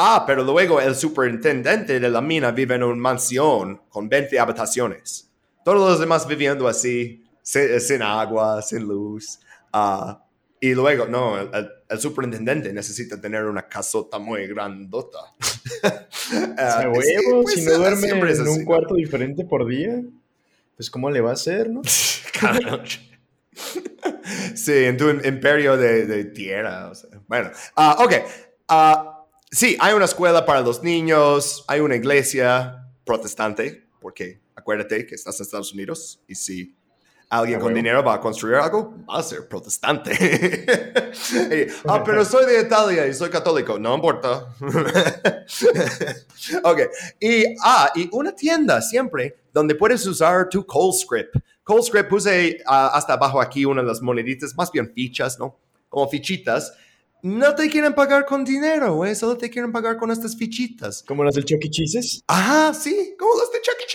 Ah, pero luego el superintendente de la mina vive en una mansión con 20 habitaciones. Todos los demás viviendo así, sin, agua, sin luz. Ah, y luego, no, el, superintendente necesita tener una casota muy grandota. uh, huevo, pues, si no duerme en un cuarto diferente por día, pues ¿cómo le va a hacer, no? sí, en tu imperio de, tierra. bueno, uh, ok. Sí, hay una escuela para los niños, hay una iglesia protestante, porque acuérdate que estás en Estados Unidos y si alguien con dinero va a construir algo, va a ser protestante. ah, pero soy de Italia y soy católico, no importa. ok, y, ah, y una tienda siempre donde puedes usar tu CallScript. CallScript puse ah, hasta abajo aquí una de las moneditas, más bien fichas, ¿no? Como fichitas no te quieren pagar con dinero, güey. Solo te quieren pagar con estas fichitas. ¿Como las del Chuck E. Cheese's? Ajá, sí, como las de Chuck E.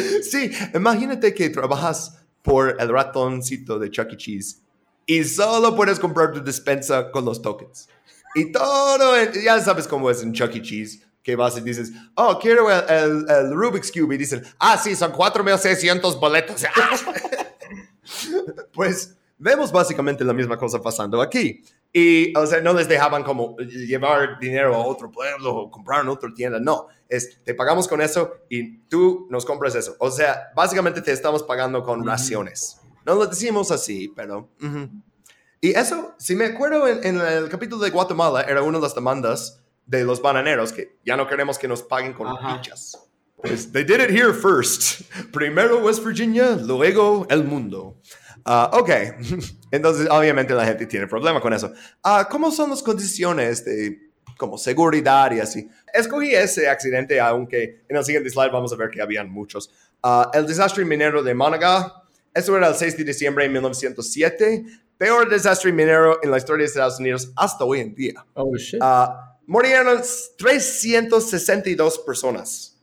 Cheese. sí, imagínate que trabajas por el ratoncito de Chuck E. Cheese y solo puedes comprar tu despensa con los tokens. Y todo, ya sabes cómo es en Chuck E. Cheese, que vas y dices, oh, quiero el, el, Rubik's Cube. Y dicen, ah, sí, son 4.600 boletos. pues vemos básicamente la misma cosa pasando aquí. Y, o sea, no les dejaban como llevar dinero a otro pueblo o comprar en otra tienda. No, es, te pagamos con eso y tú nos compras eso. O sea, básicamente te estamos pagando con raciones. No lo decimos así, pero... Y eso, si me acuerdo, en, el capítulo de Guatemala era una de las demandas de los bananeros que ya no queremos que nos paguen con fichas. Pues, they did it here first. Primero West Virginia, luego el mundo. Ah, ok, entonces obviamente la gente tiene problema con eso. Uh, ¿Cómo son las condiciones de como seguridad y así? Escogí ese accidente, aunque en el siguiente slide vamos a ver que habían muchos. Ah, el desastre minero de Mánaga, eso era el 6 de diciembre de 1907, peor desastre minero en la historia de Estados Unidos hasta hoy en día. Oh, shit. murieron 362 personas.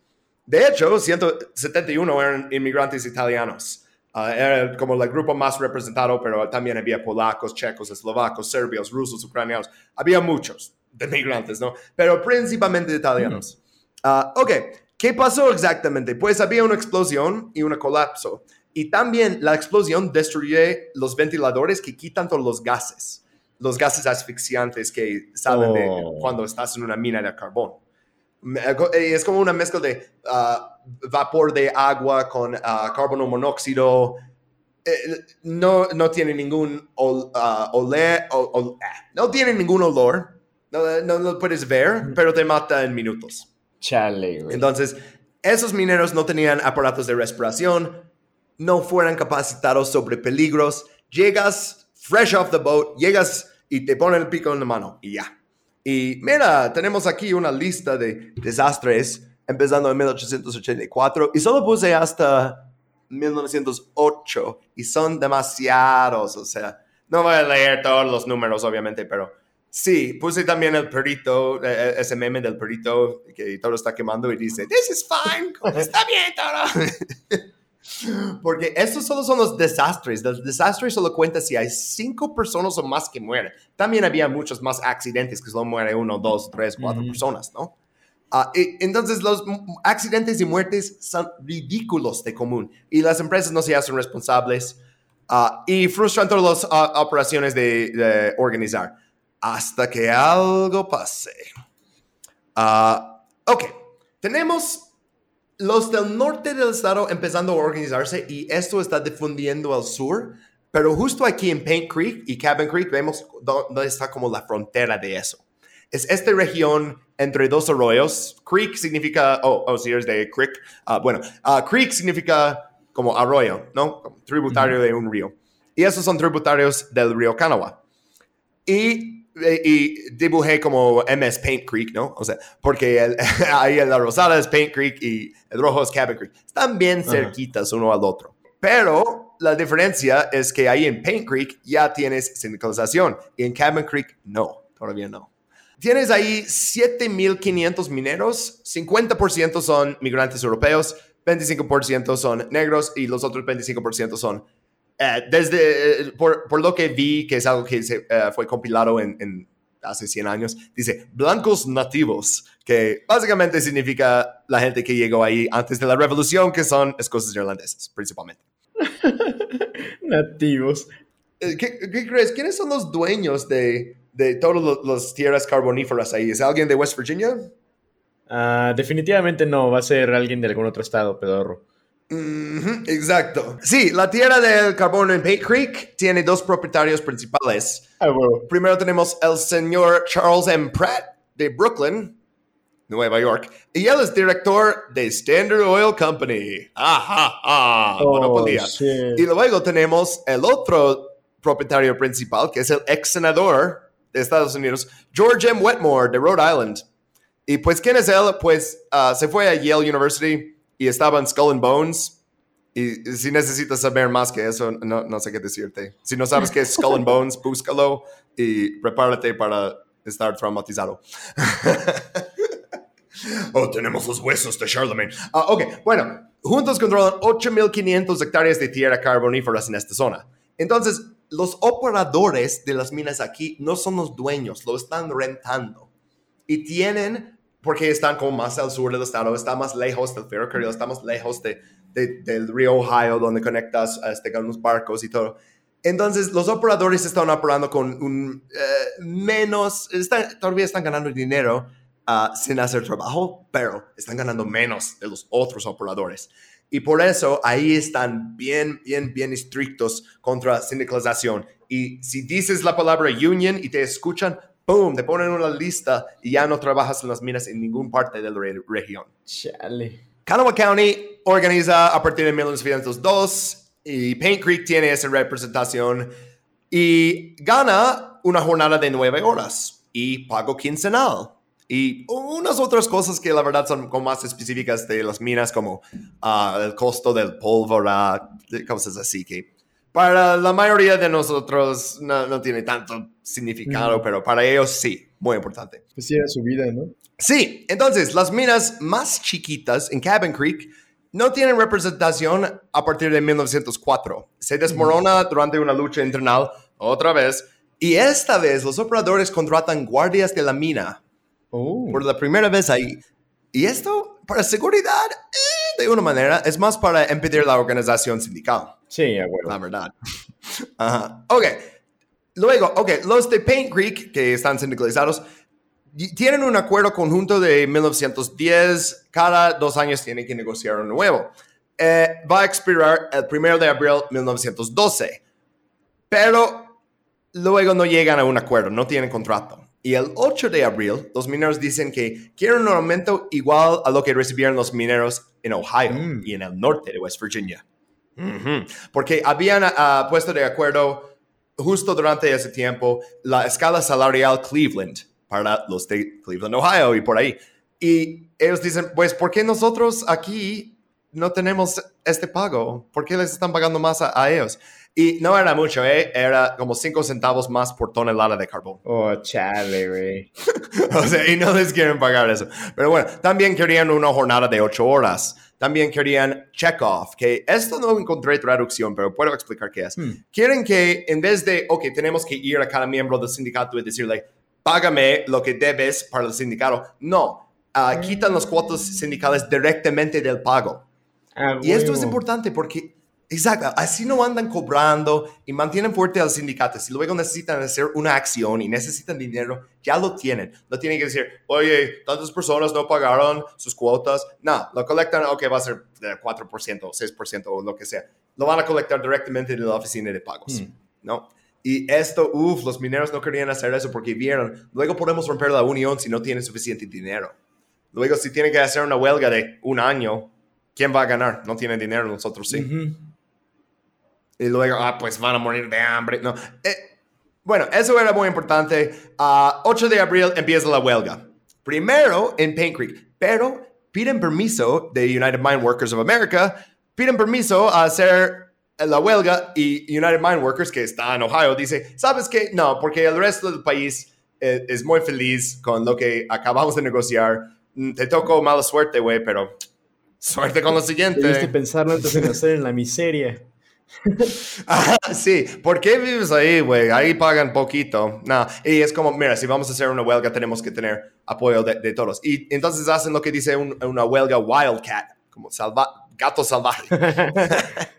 De hecho, 171 eran inmigrantes italianos. Ah, era como el grupo más representado, pero también había polacos, checos, eslovacos, serbios, rusos, ucranianos. Había muchos de migrantes, ¿no? Pero principalmente italianos. Ah, ok, ¿qué pasó exactamente? Pues había una explosión y un colapso. Y también la explosión destruye los ventiladores que quitan todos los gases, los gases asfixiantes que salen de oh. cuando estás en una mina de carbón. Eh, es como una mezcla de ah, vapor de agua con ah, carbono monóxido. Eh, no, no tiene ningún ah, no tiene ningún olor. No, no, lo puedes ver, pero te mata en minutos. Chale, Entonces, esos mineros no tenían aparatos de respiración, no fueran capacitados sobre peligros. Llegas fresh off the boat, llegas y te ponen el pico en la mano y ya. Y mira, tenemos aquí una lista de desastres empezando en 1884 y solo puse hasta 1908 y son demasiados, o sea, no voy a leer todos los números obviamente, pero sí, puse también el perito, e, e, ese meme del perito que todo está quemando y dice, this is fine, está bien todo. Porque estos solo son los desastres. Los desastres solo cuenta si hay cinco personas o más que mueren. También había muchos más accidentes que solo muere uno, dos, tres, cuatro personas, ¿no? Ah, entonces los accidentes y muertes son ridículos de común y las empresas no se hacen responsables uh, y frustran todas las ah, operaciones de, de, organizar hasta que algo pase. ok, tenemos los del norte del estado empezando a organizarse y esto está difundiendo al sur, pero justo aquí en Paint Creek y Cabin Creek vemos dónde está como la frontera de eso. Es esta región entre dos arroyos. Creek significa, oh, oh si eres de Creek, uh, bueno, uh, Creek significa como arroyo, ¿no? tributario de un río. Y esos son tributarios del río Kanawha. Y y dibujé como MS Paint Creek, ¿no? O sea, porque el, ahí la rosada es Paint Creek y el rojo es Cabin Creek. Están bien cerquitas uno al otro. Pero la diferencia es que ahí en Paint Creek ya tienes sindicalización y en Cabin Creek no, todavía no. Tienes ahí 7.500 mineros, 50% son migrantes europeos, 25% son negros y los otros 25% son, eh, desde, eh, por, por, lo que vi, que es algo que se, uh, fue compilado en, en, hace 100 años, dice blancos nativos, que básicamente significa la gente que llegó ahí antes de la revolución, que son escoceses irlandeses, principalmente. nativos. ¿Qué, ¿Qué, crees? ¿Quiénes son los dueños de, de todas las tierras carboníferas ahí? ¿Es alguien de West Virginia? Uh, definitivamente no, va a ser alguien de algún otro estado, pedorro. Mm -hmm, exacto. Sí, la tierra del carbón en Paint Creek tiene dos propietarios principales. Ah. Primero tenemos el señor Charles M. Pratt de Brooklyn, Nueva York, y él es director de Standard Oil Company. Ajá, ah, Oh, shit. Y luego tenemos el otro propietario principal, que es el ex senador de Estados Unidos, George M. Wetmore de Rhode Island. Y pues, ¿quién es él? Pues uh, se fue a Yale University y estaba en Skull and Bones. Y si necesitas saber más que eso, no, no sé qué decirte. Si no sabes qué es Skull and Bones, búscalo y prepárate para estar traumatizado. oh, tenemos los huesos de Charlemagne. Ah, ok, bueno, juntos controlan 8.500 hectáreas de tierra carboníferas en esta zona. Entonces, los operadores de las minas aquí no son los dueños, lo están rentando. Y tienen, porque están como más al sur del estado, está más lejos del ferrocarril, está más lejos de, de, del río Ohio, donde conectas este, con los barcos y todo. Entonces, los operadores están operando con un eh, menos, están, todavía están ganando dinero uh, sin hacer trabajo, pero están ganando menos de los otros operadores. Y por eso ahí están bien, bien, bien estrictos contra sindicalización. Y si dices la palabra union y te escuchan, ¡boom! Te ponen una lista y ya no trabajas en las minas en ninguna parte de la re región. Chale. Kanawha County organiza a partir de 1902 y Paint Creek tiene esa representación y gana una jornada de nueve horas y pago quincenal. Y unas otras cosas que la verdad son como más específicas de las minas, como uh, el costo del pólvora, cosas así que para la mayoría de nosotros no, no tiene tanto significado, mm. pero para ellos sí, muy importante. Pues sí, era su vida, ¿no? Sí, entonces las minas más chiquitas en Cabin Creek no tienen representación a partir de 1904. Se desmorona mm. durante una lucha internal otra vez y esta vez los operadores contratan guardias de la mina Oh. por la primera vez ahí. Y esto, para seguridad, eh, de una manera, es más para impedir la organización sindical. Sí, a huevo. La verdad. Ajá. Ok. Luego, ok, los de Paint Creek, que están sindicalizados, tienen un acuerdo conjunto de 1910. Cada dos años tienen que negociar un nuevo. Eh, va a expirar el 1 de abril de 1912. Pero luego no llegan a un acuerdo, no tienen contrato. Y el 8 de abril, los mineros dicen que quieren un aumento igual a lo que recibieron los mineros en Ohio mm. y en el norte de West Virginia. Porque habían uh, puesto de acuerdo justo durante ese tiempo la escala salarial Cleveland para los de Cleveland, Ohio y por ahí. Y ellos dicen, pues, ¿por qué nosotros aquí no tenemos este pago? ¿Por qué les están pagando más a, a ellos? Y no era mucho, ¿eh? Era como 5 centavos más por tonelada de carbón. Oh, chale, güey. o sea, y no les quieren pagar eso. Pero bueno, también querían una jornada de 8 horas. También querían check-off, que esto no encontré traducción, pero puedo explicar qué es. Hmm. Quieren que en vez de, ok, tenemos que ir a cada miembro del sindicato y decirle, págame lo que debes para el sindicato. No, uh, quitan los cuotas sindicales directamente del pago. Ah, Y esto es importante porque, exacto, así no andan cobrando y mantienen fuerte al sindicato. Si luego necesitan hacer una acción y necesitan dinero, ya lo tienen. No tienen que decir, oye, tantas personas no pagaron sus cuotas. No, lo colectan, ok, va a ser de 4% o 6% o lo que sea. Lo van a colectar directamente de la oficina de pagos, Hmm. ¿no? Y esto, uff, los mineros no querían hacer eso porque vieron, luego podemos romper la unión si no tienen suficiente dinero. Luego, si tienen que hacer una huelga de un año, ¿quién va a ganar? No tienen dinero, nosotros sí. Ujú. Y luego, ah, pues van a morir de hambre. No. Eh, bueno, eso era muy importante. Ah, 8 de abril empieza la huelga. Primero en Paint Creek, pero piden permiso de United Mine Workers of America, piden permiso a hacer la huelga y United Mine Workers, que está en Ohio, dice, ¿sabes qué? No, porque el resto del país eh, es muy feliz con lo que acabamos de negociar. Mm, Te tocó mala suerte, güey, pero suerte con lo siguiente. Debiste pensarlo antes de nacer en la miseria. Ah, sí, ¿por qué vives ahí, güey? Ahí pagan poquito. No, y es como, mira, si vamos a hacer una huelga, tenemos que tener apoyo de, de todos. Y entonces hacen lo que dice un- una huelga wildcat, como salva gato salvaje.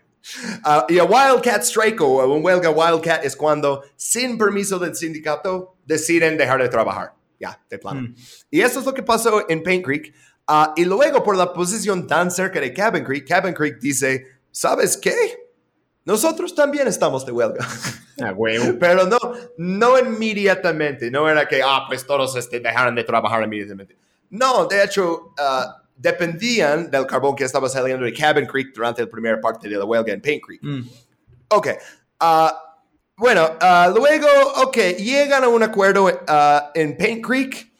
Ah, y a wildcat strike o un huelga wildcat es cuando, sin permiso del sindicato, deciden dejar de trabajar. Ya, de plano. Mm. Y eso es lo que pasó en Paint Creek. Ah, y luego, por la posición tan cerca de Cabin Creek, Cabin Creek dice, ¿sabes qué? Nosotros también estamos de huelga. Ah, huevo. Pero no, no inmediatamente. No era que, ah, pues todos este, dejaron de trabajar inmediatamente. No, de hecho, ah, dependían del carbón que estaba saliendo de Cabin Creek durante la primera parte de la huelga en Paint Creek. Mm. Ok. ah, bueno, ah, luego, ok, llegan a un acuerdo en Paint Creek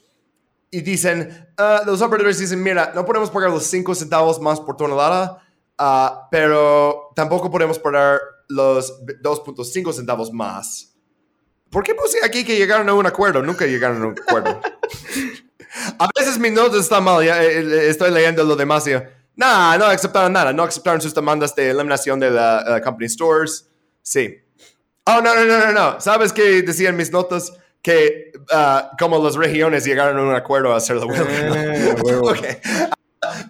y dicen, los operadores dicen, mira, no podemos pagar los 5 centavos más por tonelada, ah, pero tampoco podemos pagar los 2.5 centavos más. ¿Por qué puse aquí que llegaron a un acuerdo? Nunca llegaron a un acuerdo. a veces mi nota está mal, ya, eh, eh, estoy leyendo lo demás y yo, nah, no aceptaron nada, no aceptaron sus demandas de eliminación de la eh, company stores. Sí. Oh, no, no, no, no, no. ¿Sabes qué decían mis notas? Que ah, como las regiones llegaron a un acuerdo a hacer la huelga. Huevo.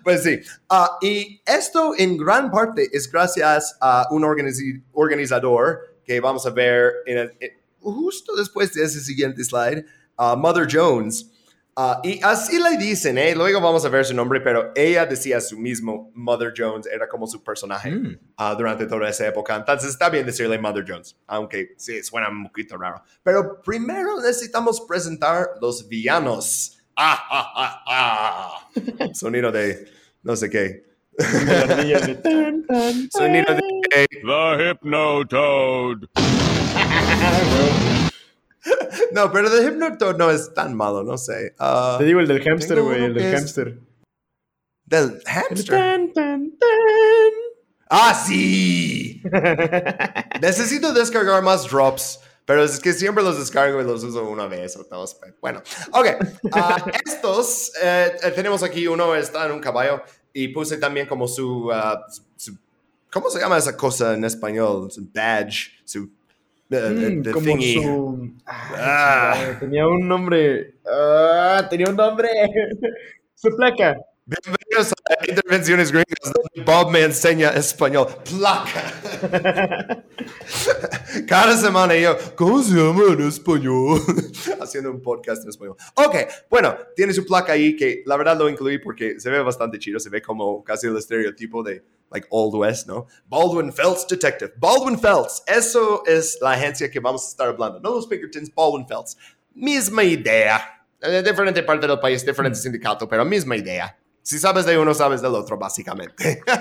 Pues sí. Ah, y esto en gran parte es gracias a un organizi- organizador que vamos a ver en el- eh, justo después de ese siguiente slide, ah, Mother Jones. Ah, y así le dicen, ¿eh? luego vamos a ver su nombre, pero ella decía su mismo Mother Jones, era como su personaje Mm. ah, durante toda esa época. Entonces está bien decirle Mother Jones, aunque sí, suena un poquito raro. Pero primero necesitamos presentar los villanos. Sonido de no sé qué. Sonido de... The Hypnotoad. No, pero de Hypnotoad no es tan malo, no sé. Ah, Te digo el del hamster, güey, el del hamster. del hamster. Tan, tan, tan. ¡Ah, sí! Necesito descargar más drops, pero es que siempre los descargo y los uso una vez o dos. Bueno, ok. ah, estos, eh, eh, tenemos aquí uno, está en un caballo y puse también como su, ah, su- ¿cómo se llama esa cosa en español? Su badge, su... eh, Mm, the como su... Ah. Ah, tenía un nombre. Tenía un nombre. su placa. A Intervenciones Gringas, Bob me enseña español. Placa. Cada semana yo, ¿cómo se llama en español? Haciendo un podcast en español. Ok, bueno, tiene su placa ahí que la verdad lo incluí porque se ve bastante chido, se ve como casi el estereotipo de like Old West, ¿no? Baldwin Felts Detective. Baldwin Felts, eso es la agencia que vamos a estar hablando. No los Pinkertons, Baldwin Felts. Misma idea. Eh, diferente parte del país, diferente sindicato, pero misma idea. Si sabes de uno, sabes del otro, básicamente.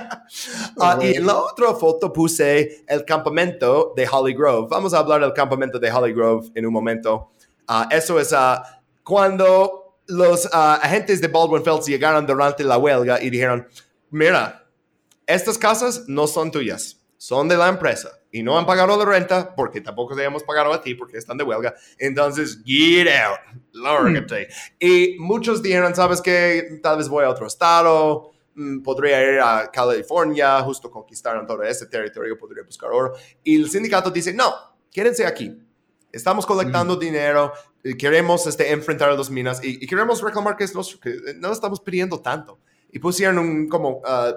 Ah, y en la otra foto puse el campamento de Holly Grove. Vamos a hablar del campamento de Holly Grove en un momento. Ah, eso es ah, cuando los agentes de Baldwin Felts llegaron durante la huelga y dijeron, mira, estas casas no son tuyas, son de la empresa y no han pagado la renta porque tampoco te hemos pagado a ti porque están de huelga. Entonces, get out, lárgate. Y muchos dijeron, ¿sabes qué? Tal vez voy a otro estado, mm, podría ir a California, justo conquistaron todo ese territorio, podría buscar oro. Y el sindicato dice, no, quédense aquí. Estamos colectando dinero, eh, queremos este, enfrentar a los minas y, y queremos reclamar que, es nuestro, que eh, no estamos pidiendo tanto. Y pusieron un, como, ah,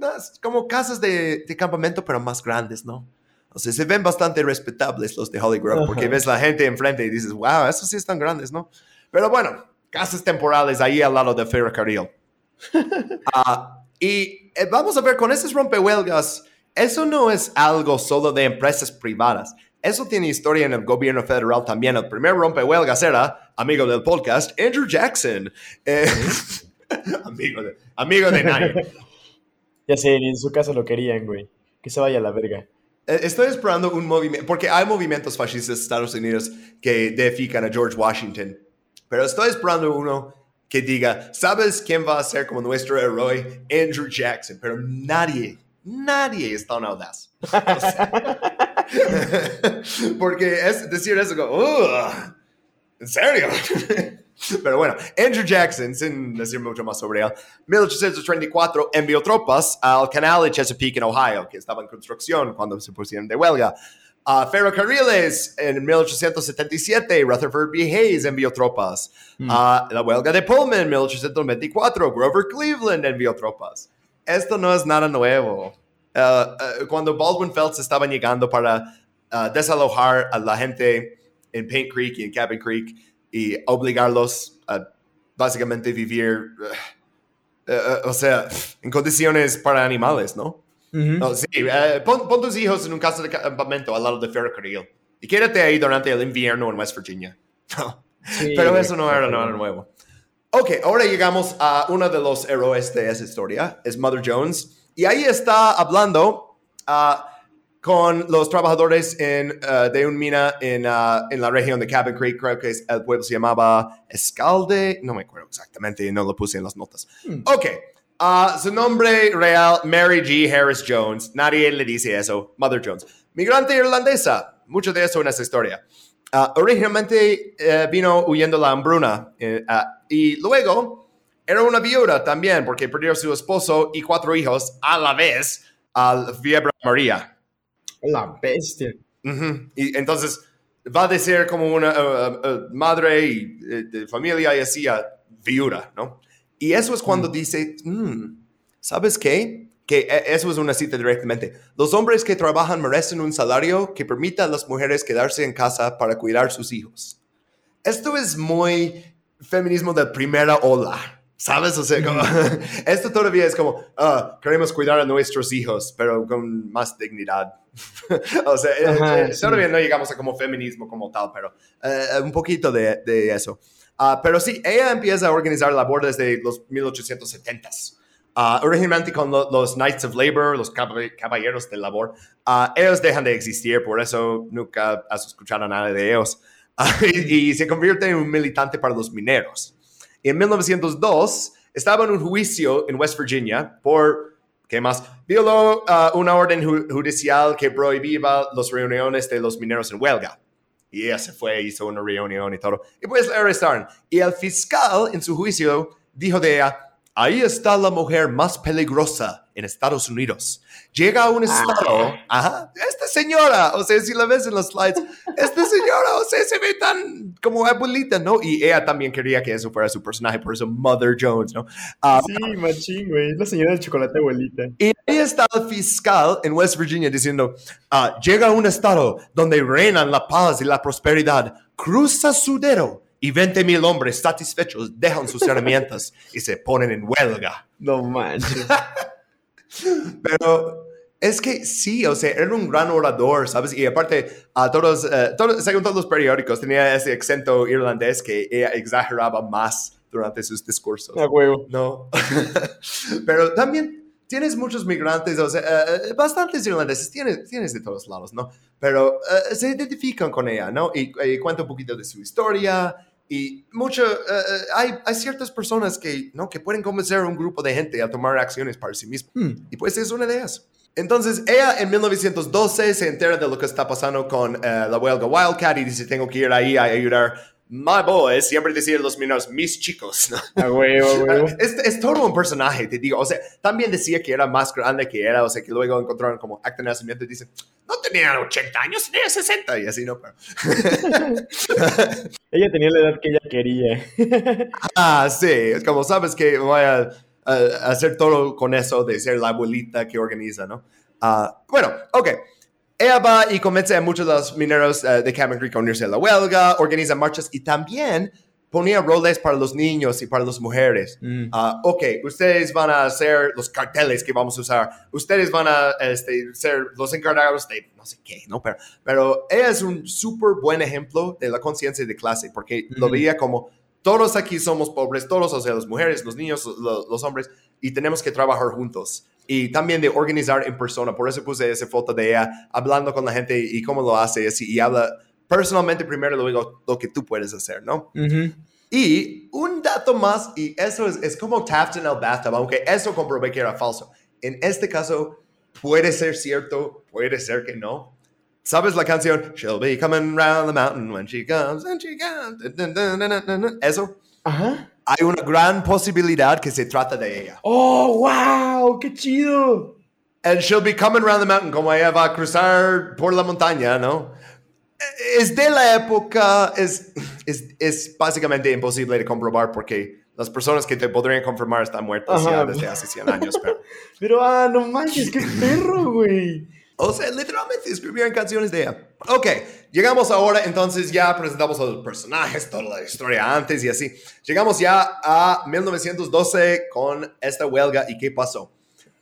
unas- como casas de, de campamento, pero más grandes, ¿no? O sea, se ven bastante respetables los de Holly Grove, porque ves la gente enfrente y dices, wow, esos sí están grandes, ¿no? Pero bueno, casas temporales ahí al lado de Ferrocarril. Ah, y eh, vamos a ver, con esos rompehuelgas, eso no es algo solo de empresas privadas. Eso tiene historia en el gobierno federal también. El primer rompehuelgas era, amigo del podcast, Andrew Jackson. Eh, amigo, de, amigo de nadie. Ya sé, ni en su casa lo querían, güey. Que se vaya a la verga. Eh, Estoy esperando un movimiento, porque hay movimientos fascistas en Estados Unidos que deifican a George Washington, pero estoy esperando uno que diga, ¿sabes quién va a ser como nuestro héroe? Andrew Jackson, pero nadie, nadie es tan audaz. Porque es decir eso como, "Ugh, ¿en serio? Pero bueno, Andrew Jackson, sin decir mucho más sobre él, 1834 envió tropas al canal de Chesapeake en Ohio, que estaba en construcción cuando se pusieron de huelga. A ferrocarriles en 1877, Rutherford B. Hayes envió tropas. A la huelga de Pullman en 1824, Grover Cleveland envió tropas. Esto no es nada nuevo. Uh, uh, cuando Baldwin Felts estaban llegando para uh, desalojar a la gente en Paint Creek y en Cabin Creek y obligarlos a básicamente vivir, uh, uh, o sea, en condiciones para animales, ¿no? No, sí, pon, pon tus hijos en un casa de campamento al lado de ferrocarril y quédate ahí durante el invierno en West Virginia. Sí, Pero eso no era nada nuevo. Ok, ahora llegamos a uno de los héroes de esa historia, es Mother Jones, y ahí está hablando ah, con los trabajadores en, ah, de un mina en, ah, en la región de Cabin Creek, creo que es- el pueblo se llamaba Escalde, no me acuerdo exactamente, no lo puse en las notas. Ok, ah, su nombre real, Mary G. Harris Jones, nadie le dice eso, Mother Jones. Migrante irlandesa, mucho de eso en esa historia. Ah, originalmente eh, vino huyendo la hambruna eh, y luego era una viuda también porque perdió a su esposo y cuatro hijos a la vez a la fiebre María. La bestia. Y entonces va de ser como una uh, uh, uh, madre y, eh, de familia y así a viuda, ¿no? Y eso es cuando dice, "Mm, ¿sabes qué? Que eh, eso es una cita directamente. Los hombres que trabajan merecen un salario que permita a las mujeres quedarse en casa para cuidar sus hijos. Esto es muy feminismo de primera ola. ¿Sabes? O sea, como- esto todavía es como, ah, queremos cuidar a nuestros hijos, pero con más dignidad. o sea, eh, Ajá, eh, sí. todavía no llegamos a como feminismo como tal, pero eh, un poquito de, de eso. Ah, pero sí, ella empieza a organizar labor desde los 1870s. Ah, originalmente con lo- los Knights of Labor, los cab- caballeros de labor, ellos dejan de existir, por eso nunca has escuchado nada de ellos. Y, y se convierte en un militante para los mineros. En 1902 estaba en un juicio en West Virginia por, ¿qué más? Violó ah, una orden ju- judicial que prohibía las reuniones de los mineros en huelga. Y ella se fue, hizo una reunión y todo. Y pues la arrestaron. Y el fiscal en su juicio dijo de ella, ahí está la mujer más peligrosa en Estados Unidos. Llega a un estado, ajá, esta señora, o sea, si la ves en los slides, esta señora, o sea, se ve tan como abuelita, ¿no? Y ella también quería que eso fuera su personaje, por eso Mother Jones, ¿no? Ah, Sí, machín, güey. Es la señora del chocolate abuelita. y ahí está el fiscal en West Virginia diciendo, ah, llega a un estado donde reinan la paz y la prosperidad, cruza su dedo y 20 mil hombres satisfechos dejan sus herramientas y se ponen en huelga. No manches. Pero es que sí, o sea, era un gran orador, ¿sabes? Y aparte, a todos, eh, todos, según todos los periódicos, tenía ese acento irlandés que ella exageraba más durante sus discursos. A huevo. No. Pero también tienes muchos migrantes, o sea, eh, bastantes irlandeses, tienes, tienes de todos lados, ¿no? Pero eh, se identifican con ella, ¿no? Y, y cuenta un poquito de su historia. Y mucho, eh, eh, hay, hay ciertas personas que, ¿no? que pueden convencer a un grupo de gente a tomar acciones para sí mismo. Y pues es una de ellas. Entonces, ella en 1912 se entera de lo que está pasando con eh, la huelga Wildcat y dice, tengo que ir ahí a ayudar. My boys, siempre decir los mineros, mis chicos, ¿no? A huevo, a huevo. Es, es todo un personaje, te digo. O sea, también decía que era más grande que era, o sea, que luego encontraron como acta de nacimiento y dicen, no tenía 80 años, tenía 60 y así, ¿no? Pero, Ella tenía la edad que ella quería. ah, sí, es como, sabes que voy a, a hacer todo con eso de ser la abuelita que organiza, ¿no? Ah, bueno, ok. Ella va y convence a muchos de los mineros eh, de Cabin Creek a unirse a la huelga, organiza marchas y también ponía roles para los niños y para las mujeres. Mm. Ah, ok, ustedes van a ser los carteles que vamos a usar. Ustedes van a este, ser los encargados de no sé qué, ¿no? Pero, pero ella es un súper buen ejemplo de la conciencia de clase, porque lo Ujú. veía como todos aquí somos pobres, todos, o sea, las mujeres, los niños, lo- los hombres, y tenemos que trabajar juntos. Y también de organizar en persona. Por eso puse esa foto de ella hablando con la gente y cómo lo hace, así, y habla personalmente primero, luego lo que tú puedes hacer, ¿no? Ujú. Y un dato más, y eso es, es como Taft en el bathtub, aunque eso comprobé que era falso. En este caso, puede ser cierto, puede ser que no. ¿Sabes la canción? She'll be coming round the mountain when she comes, and she comes. dun, dun, dun, dun, hay una gran posibilidad que se trata de ella. ¡Oh, wow! ¡Qué chido! And she'll be coming around the mountain, como ella va a cruzar por la montaña, ¿no? Es de la época, es, es, es básicamente imposible de comprobar porque las personas que te podrían confirmar están muertas Ajá. ya desde hace 100 años, pero... Pero, ah, no manches, qué perro, güey. O sea, literalmente escribieron canciones de ella. Ok, llegamos ahora, entonces ya presentamos a los personajes, toda la historia antes y así. Llegamos ya a 1912 con esta huelga y ¿qué pasó?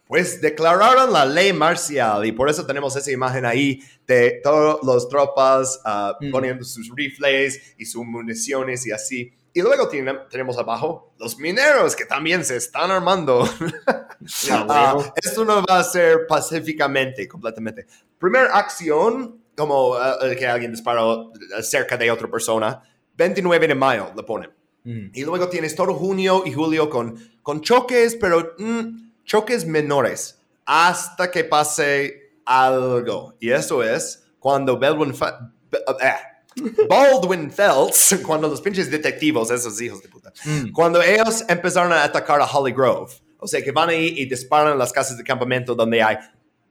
Pues declararon la ley marcial y por eso tenemos esa imagen ahí de todas las tropas ah, Mm. poniendo sus rifles y sus municiones y así. Y luego tiene- tenemos abajo los mineros que también se están armando. Ah, esto no va a ser pacíficamente, completamente. Primera acción, como ah, que alguien disparó cerca de otra persona, 29 de mayo le ponen. Mm. Y luego tienes todo junio y julio con, con choques, pero mm, choques menores, hasta que pase algo. Y eso es cuando Baldwin, eh, Baldwin Felts, cuando los pinches detectivos, esos hijos de puta, Mm. cuando ellos empezaron a atacar a Holly Grove, o sea, que van ahí y disparan en las casas de campamento donde hay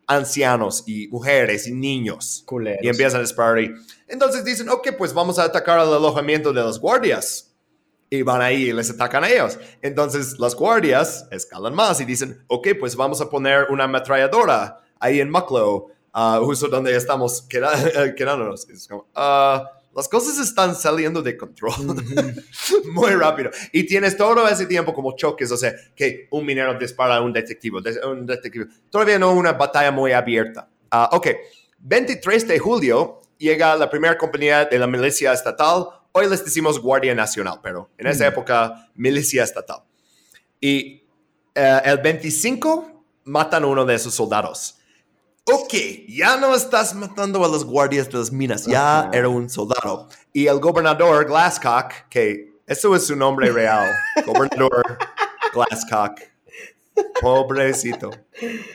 ancianos y mujeres y niños. Culeros. Y empiezan disparar ahí. Entonces dicen, ok, pues vamos a atacar al alojamiento de los guardias. Y van ahí y les atacan a ellos. Entonces las guardias escalan más y dicen, ok, pues vamos a poner una ametralladora ahí en Mucklow, ah, justo donde estamos queda- quedándonos. Es como, ah, las cosas están saliendo de control muy rápido. Y tienes todo ese tiempo como choques, o sea, que un minero dispara a un detective, de- un detective. Todavía no una batalla muy abierta. Ah, ok, 23 de julio llega la primera compañía de la milicia estatal. Hoy les decimos Guardia Nacional, pero en esa época, milicia estatal. Y eh, el 25 matan a uno de esos soldados. Ok, ya no estás matando a los guardias de las minas, ya era un soldado. Y el gobernador Glasscock, que eso es su nombre real, gobernador Glasscock. Pobrecito.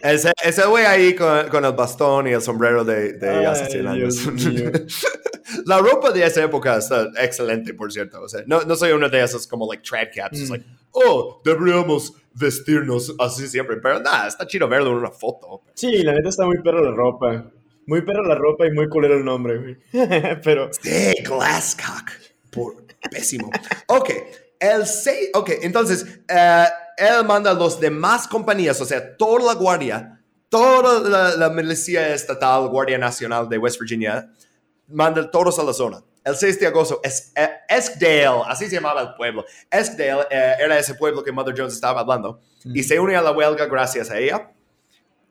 Ese, ese güey ahí con, con el bastón y el sombrero de, de Ay, hace 100 años. La ropa de esa época está excelente, por cierto. O sea, no, no soy uno de esos como like trad caps. Es Mm. like, oh, deberíamos vestirnos así siempre. Pero nada, está chido verlo en una foto. Sí, la neta está muy perro la ropa. Muy perro la ropa y muy culero el nombre, güey. Pero, Sí, Glasscock. Por, pésimo. Ok, el 6. Ok, entonces, eh, él manda a los demás compañías, o sea, toda la guardia, toda la, la milicia estatal, Guardia Nacional de West Virginia, manda todos a la zona. El 6 de agosto, es, eh, Eskdale, así se llamaba el pueblo. Eskdale eh, era ese pueblo que Mother Jones estaba hablando. Y se une a la huelga gracias a ella.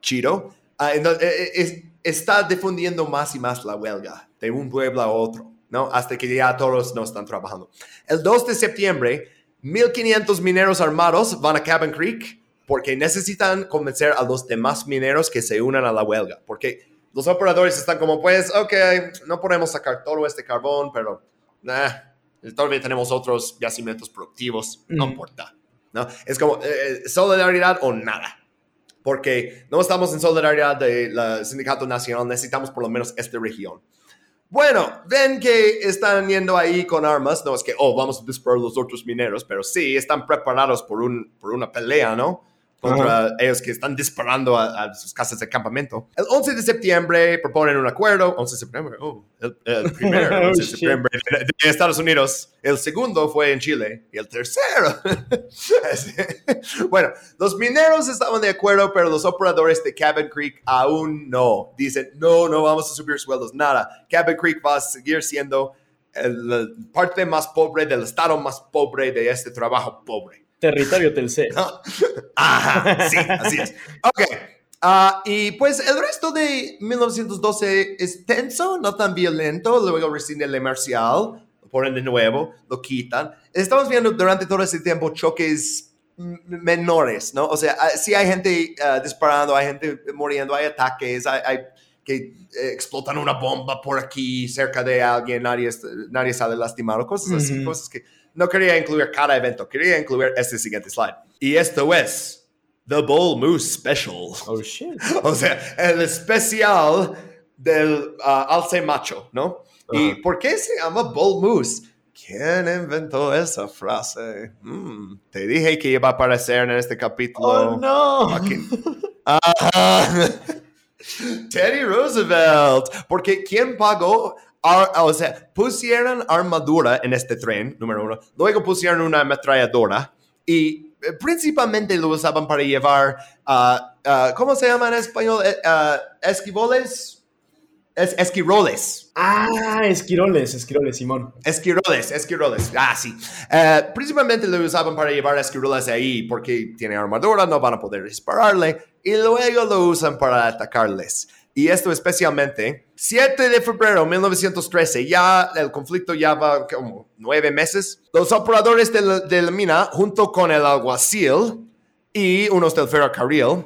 Chido. Ah, entonces, eh, es- está difundiendo más y más la huelga de un pueblo a otro, ¿no? Hasta que ya todos no están trabajando. El 2 de septiembre, 1500 mineros armados van a Cabin Creek porque necesitan convencer a los demás mineros que se unan a la huelga. Porque los operadores están como, pues, ok, no podemos sacar todo este carbón, pero nah, todavía tenemos otros yacimientos productivos, no Mm. importa. ¿no? Es como eh, solidaridad o nada. Porque no estamos en solidaridad del Sindicato Nacional, necesitamos por lo menos esta región. Bueno, ven que están yendo ahí con armas, no es que, oh, vamos a disparar los otros mineros, pero sí, están preparados por, un, por una pelea, ¿no? Contra ellos que están disparando a, a sus casas de campamento. El 11 de septiembre proponen un acuerdo, 11 de septiembre, oh, el, el primero, Oh, 11 de septiembre de, de Estados Unidos. El segundo fue en Chile y el tercero. bueno, los mineros estaban de acuerdo, pero los operadores de Cabin Creek aún no. Dicen, no, no vamos a subir sueldos, nada. Cabin Creek va a seguir siendo la parte más pobre del estado más pobre de este trabajo pobre. Territorio Telcel. ¿no? Ajá, sí, así es. Ok. ah, y pues el resto de 1912 es tenso, no tan violento. Luego rescinde el marcial, lo ponen de nuevo, lo quitan. Estamos viendo durante todo ese tiempo choques menores, ¿no? O sea, ah, sí hay gente ah, disparando, hay gente muriendo, hay ataques, hay, hay que eh, explotan una bomba por aquí cerca de alguien, nadie, nadie sale lastimado, cosas así, Ujú. cosas que no quería incluir cada evento, quería incluir este siguiente slide. Y esto es The Bull Moose Special. Oh, shit. O sea, el especial del ah, alce macho, ¿no? ¿Y Ajá. por qué se llama Bull Moose? ¿Quién inventó esa frase? Mm, te dije que iba a aparecer en este capítulo. ¡Oh, no! Ajá. Teddy Roosevelt. Porque ¿quién pagó? Ar- o sea, pusieron armadura en este tren, número uno. Luego pusieron una ametralladora y eh, principalmente lo usaban para llevar, ah, ah, ¿cómo se llama en español? Eh, ah, esquivoles. Es, esquiroles. Ah, esquiroles, esquiroles, Simón. Esquiroles, esquiroles, ah, sí. Eh, principalmente lo usaban para llevar esquiroles ahí porque tiene armadura, no van a poder dispararle y luego lo usan para atacarles. Y esto especialmente, 7 de febrero de 1913, ya el conflicto ya va como nueve meses. Los operadores de la, de la mina, junto con el alguacil y unos del ferrocarril,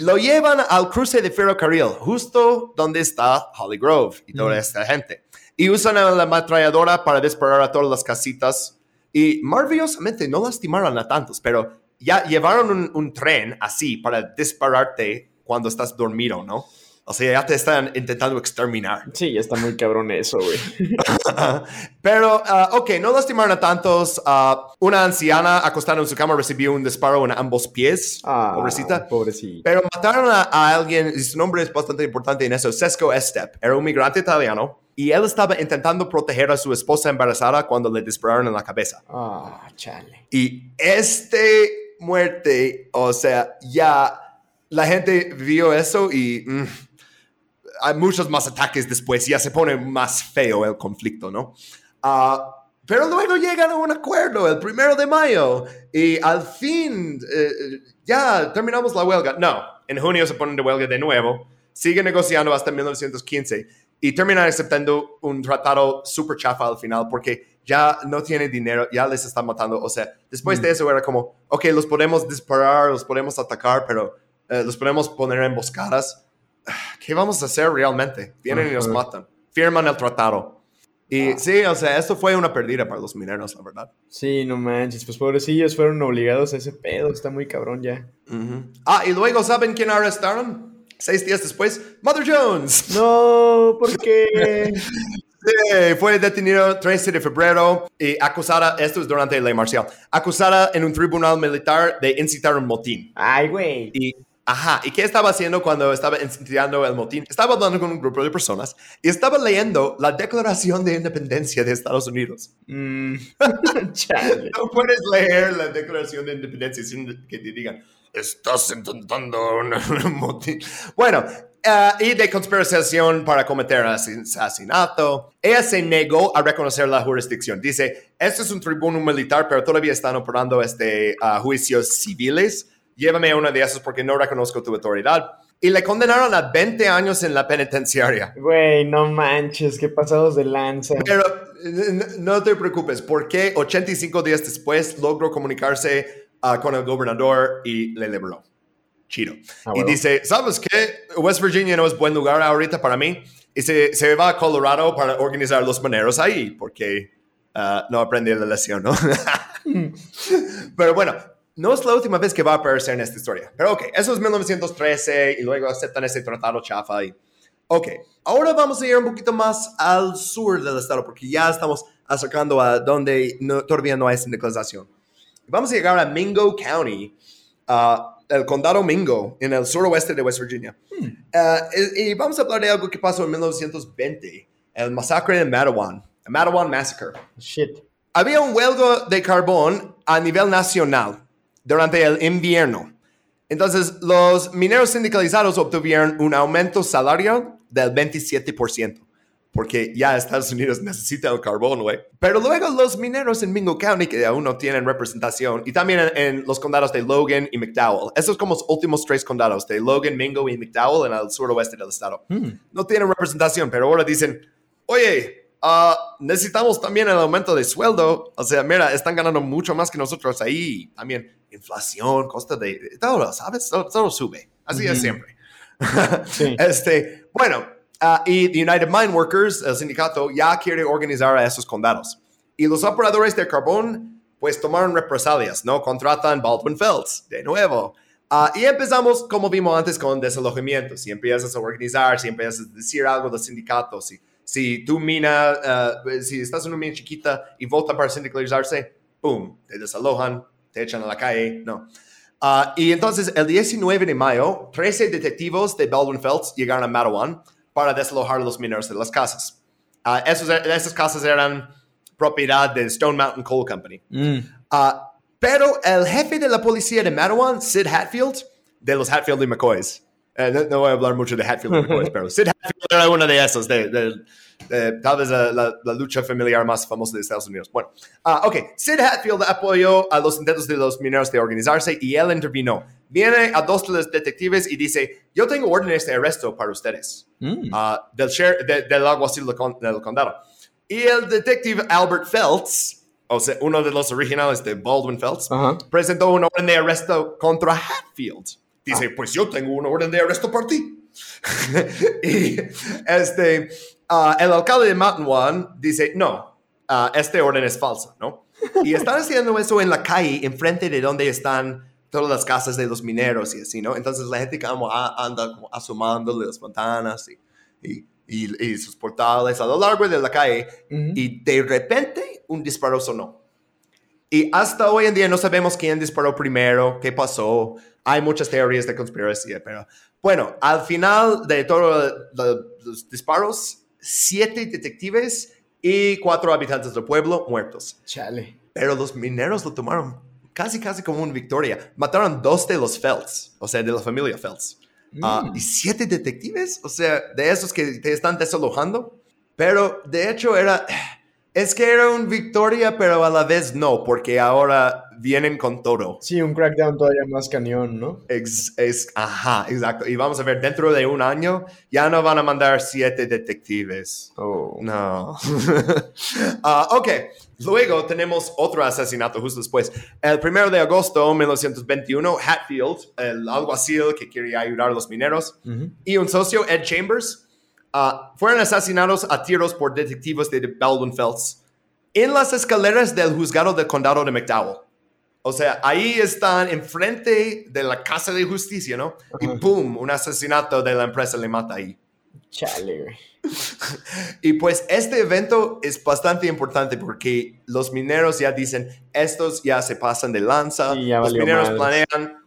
lo llevan al cruce de ferrocarril, justo donde está Holly Grove y toda Mm. esta gente. Y usan a la ametralladora para disparar a todas las casitas. Y maravillosamente no lastimaron a tantos, pero ya llevaron un, un tren así para dispararte cuando estás dormido, ¿no? O sea, ya te están intentando exterminar. Sí, ya está muy cabrón eso, güey. Pero, ah, ok, no lastimaron a tantos. Ah, una anciana acostada en su cama recibió un disparo en ambos pies. Ah, pobrecita. Pobrecita. Pero mataron a, a alguien, y su nombre es bastante importante en eso, Sesco Estep. Era un migrante italiano y él estaba intentando proteger a su esposa embarazada cuando le dispararon en la cabeza. Ah, chale. Y este muerte, o sea, ya la gente vio eso y mm, hay muchos más ataques después, ya se pone más feo el conflicto, ¿no? Ah, pero luego llegan a un acuerdo el primero de mayo y al fin eh, ya terminamos la huelga. No, en junio se ponen de huelga de nuevo, siguen negociando hasta 1915 y terminan aceptando un tratado súper chafa al final porque ya no tiene dinero, ya les están matando. O sea, después de eso era como, ok, los podemos disparar, los podemos atacar, pero eh, los podemos poner en emboscadas. ¿Qué vamos a hacer realmente? Vienen y nos matan. Firman el tratado. Y sí, o sea, esto fue una pérdida para los mineros, la verdad. Sí, no manches, pues pobrecillos fueron obligados a ese pedo, está muy cabrón ya. Ujú. Ah, y luego, ¿saben quién arrestaron? Seis días después, Mother Jones. No, ¿por qué? Sí, fue detenido 13 de febrero y acusada, esto es durante la ley marcial, acusada en un tribunal militar de incitar un motín. Ay, güey. Y, ajá, ¿y qué estaba haciendo cuando estaba incitando el motín? Estaba hablando con un grupo de personas y estaba leyendo la Declaración de Independencia de Estados Unidos. Mm. No puedes leer la Declaración de Independencia sin que te digan, estás intentando un, motín. Bueno, eh, y de conspiración para cometer asesinato. Ella se negó a reconocer la jurisdicción. Dice, este es un tribuno militar, pero todavía están operando este, juicios civiles. Llévame a uno de esos porque no reconozco tu autoridad. Y le condenaron a 20 años en la penitenciaria. Güey, no manches, qué pasados de lanza. Pero no te preocupes, porque 85 días después logró comunicarse ah, con el gobernador y le liberó. Chido. Ah, Y bueno. dice, ¿sabes qué? West Virginia no es buen lugar ahorita para mí. Y se, se va a Colorado para organizar los maneros ahí, porque ah, no aprendí la lección, ¿no? Pero bueno, no es la última vez que va a aparecer en esta historia. Pero ok, eso es 1913 y luego aceptan ese tratado chafa y... Ok, ahora vamos a ir un poquito más al sur del estado porque ya estamos acercando a donde no- todavía no hay sindicalización. Vamos a llegar a Mingo County, ah, el condado Mingo, en el suroeste de West Virginia. Ah, y, y vamos a hablar de algo que pasó en 1920, el masacre de Mattawan, el Mattawan Massacre Shit. había un huelga de carbón a nivel nacional durante el invierno. Entonces, los mineros sindicalizados obtuvieron un aumento salarial del 27%, porque ya Estados Unidos necesita el carbón, güey. Pero luego los mineros en Mingo County, que aún no tienen representación, y también en, en los condados de Logan y McDowell, esos como los últimos tres condados, de Logan, Mingo y McDowell en el suroeste del estado, no tienen representación, pero ahora dicen, oye, ah, necesitamos también el aumento de sueldo. O sea, mira, están ganando mucho más que nosotros ahí. También inflación, costa de, de todo, ¿sabes? Todo, todo sube. Así es Ujú. siempre. Sí. Este, bueno, ah, y the United Mine Workers, el sindicato, ya quiere organizar a esos condados. Y los operadores de carbón, pues tomaron represalias, ¿no? Contratan Baldwin Felts, de nuevo. Ah, y empezamos, como vimos antes, con desalojamientos. Si empiezas a organizar, si empiezas a decir algo del sindicato, si, Si tu mina, uh, si estás en una mina chiquita y vota para sindicalizarse, ¡pum! Te desalojan, te echan a la calle, no. Uh, y entonces, el 19 de mayo, 13 detectivos de Baldwin Felts llegaron a Madawan para desalojar a los mineros de las casas. Uh, esos, esas casas eran propiedad de Stone Mountain Coal Company. Mm. Uh, pero el jefe de la policía de Madawan, Sid Hatfield, de los Hatfield y McCoys, eh, no, no voy a hablar mucho de Hatfield pero Sid Hatfield era uno de esos, de, de- de- tal vez la, la- lucha familiar más famosa de Estados Unidos. Bueno, ah, ok, Sid Hatfield apoyó a los intentos de los mineros de organizarse y él intervino. Viene a dos de los detectives y dice, yo tengo órdenes de arresto para ustedes Mm. ah, del, sher- de- del alguacil del, con- del condado. Y el detective Albert Feltz, o sea, uno de los originales de Baldwin Feltz, Ajá. presentó una orden de arresto contra Hatfield. Dice, pues yo tengo una orden de arresto por ti. y este, ah, el alcalde de Mountain One dice, no, ah, esta orden es falsa, ¿no? Y están haciendo eso en la calle, enfrente de donde están todas las casas de los mineros y así, ¿no? Entonces la gente como a- anda como asomándole las ventanas y, y, y- y sus portales a lo largo de la calle Ujú. y de repente un disparo sonó. Y hasta hoy en día no sabemos quién disparó primero, qué pasó. Hay muchas teorías de conspiración, pero bueno, al final de todos los disparos, siete detectives y cuatro habitantes del pueblo muertos. Chale. Pero los mineros lo tomaron casi, casi como una victoria. Mataron dos de los Felts, o sea, de la familia Felts. Ah, Mm. y siete detectives, o sea, de esos que te están desalojando. Pero de hecho era, es que era una victoria, pero a la vez no, porque ahora vienen con todo. Sí, un crackdown todavía más cañón, ¿no? Es, ajá, exacto. Y vamos a ver, dentro de un año ya no van a mandar siete detectives. Oh. No. Ah, ok, luego tenemos otro asesinato justo después. El primero de agosto de 1921, Hatfield, el alguacil que quería ayudar a los mineros, Ujú. y un socio, Ed Chambers, ah, fueron asesinados a tiros por detectives de Baldwin Felts en las escaleras del juzgado del condado de McDowell. O sea, ahí están enfrente de la casa de justicia, ¿no? Y. ¡pum! Un asesinato de la empresa le mata ahí. Chale. Y pues este evento es bastante importante porque los mineros ya dicen, estos ya se pasan de lanza, Sí, ya los mineros planean,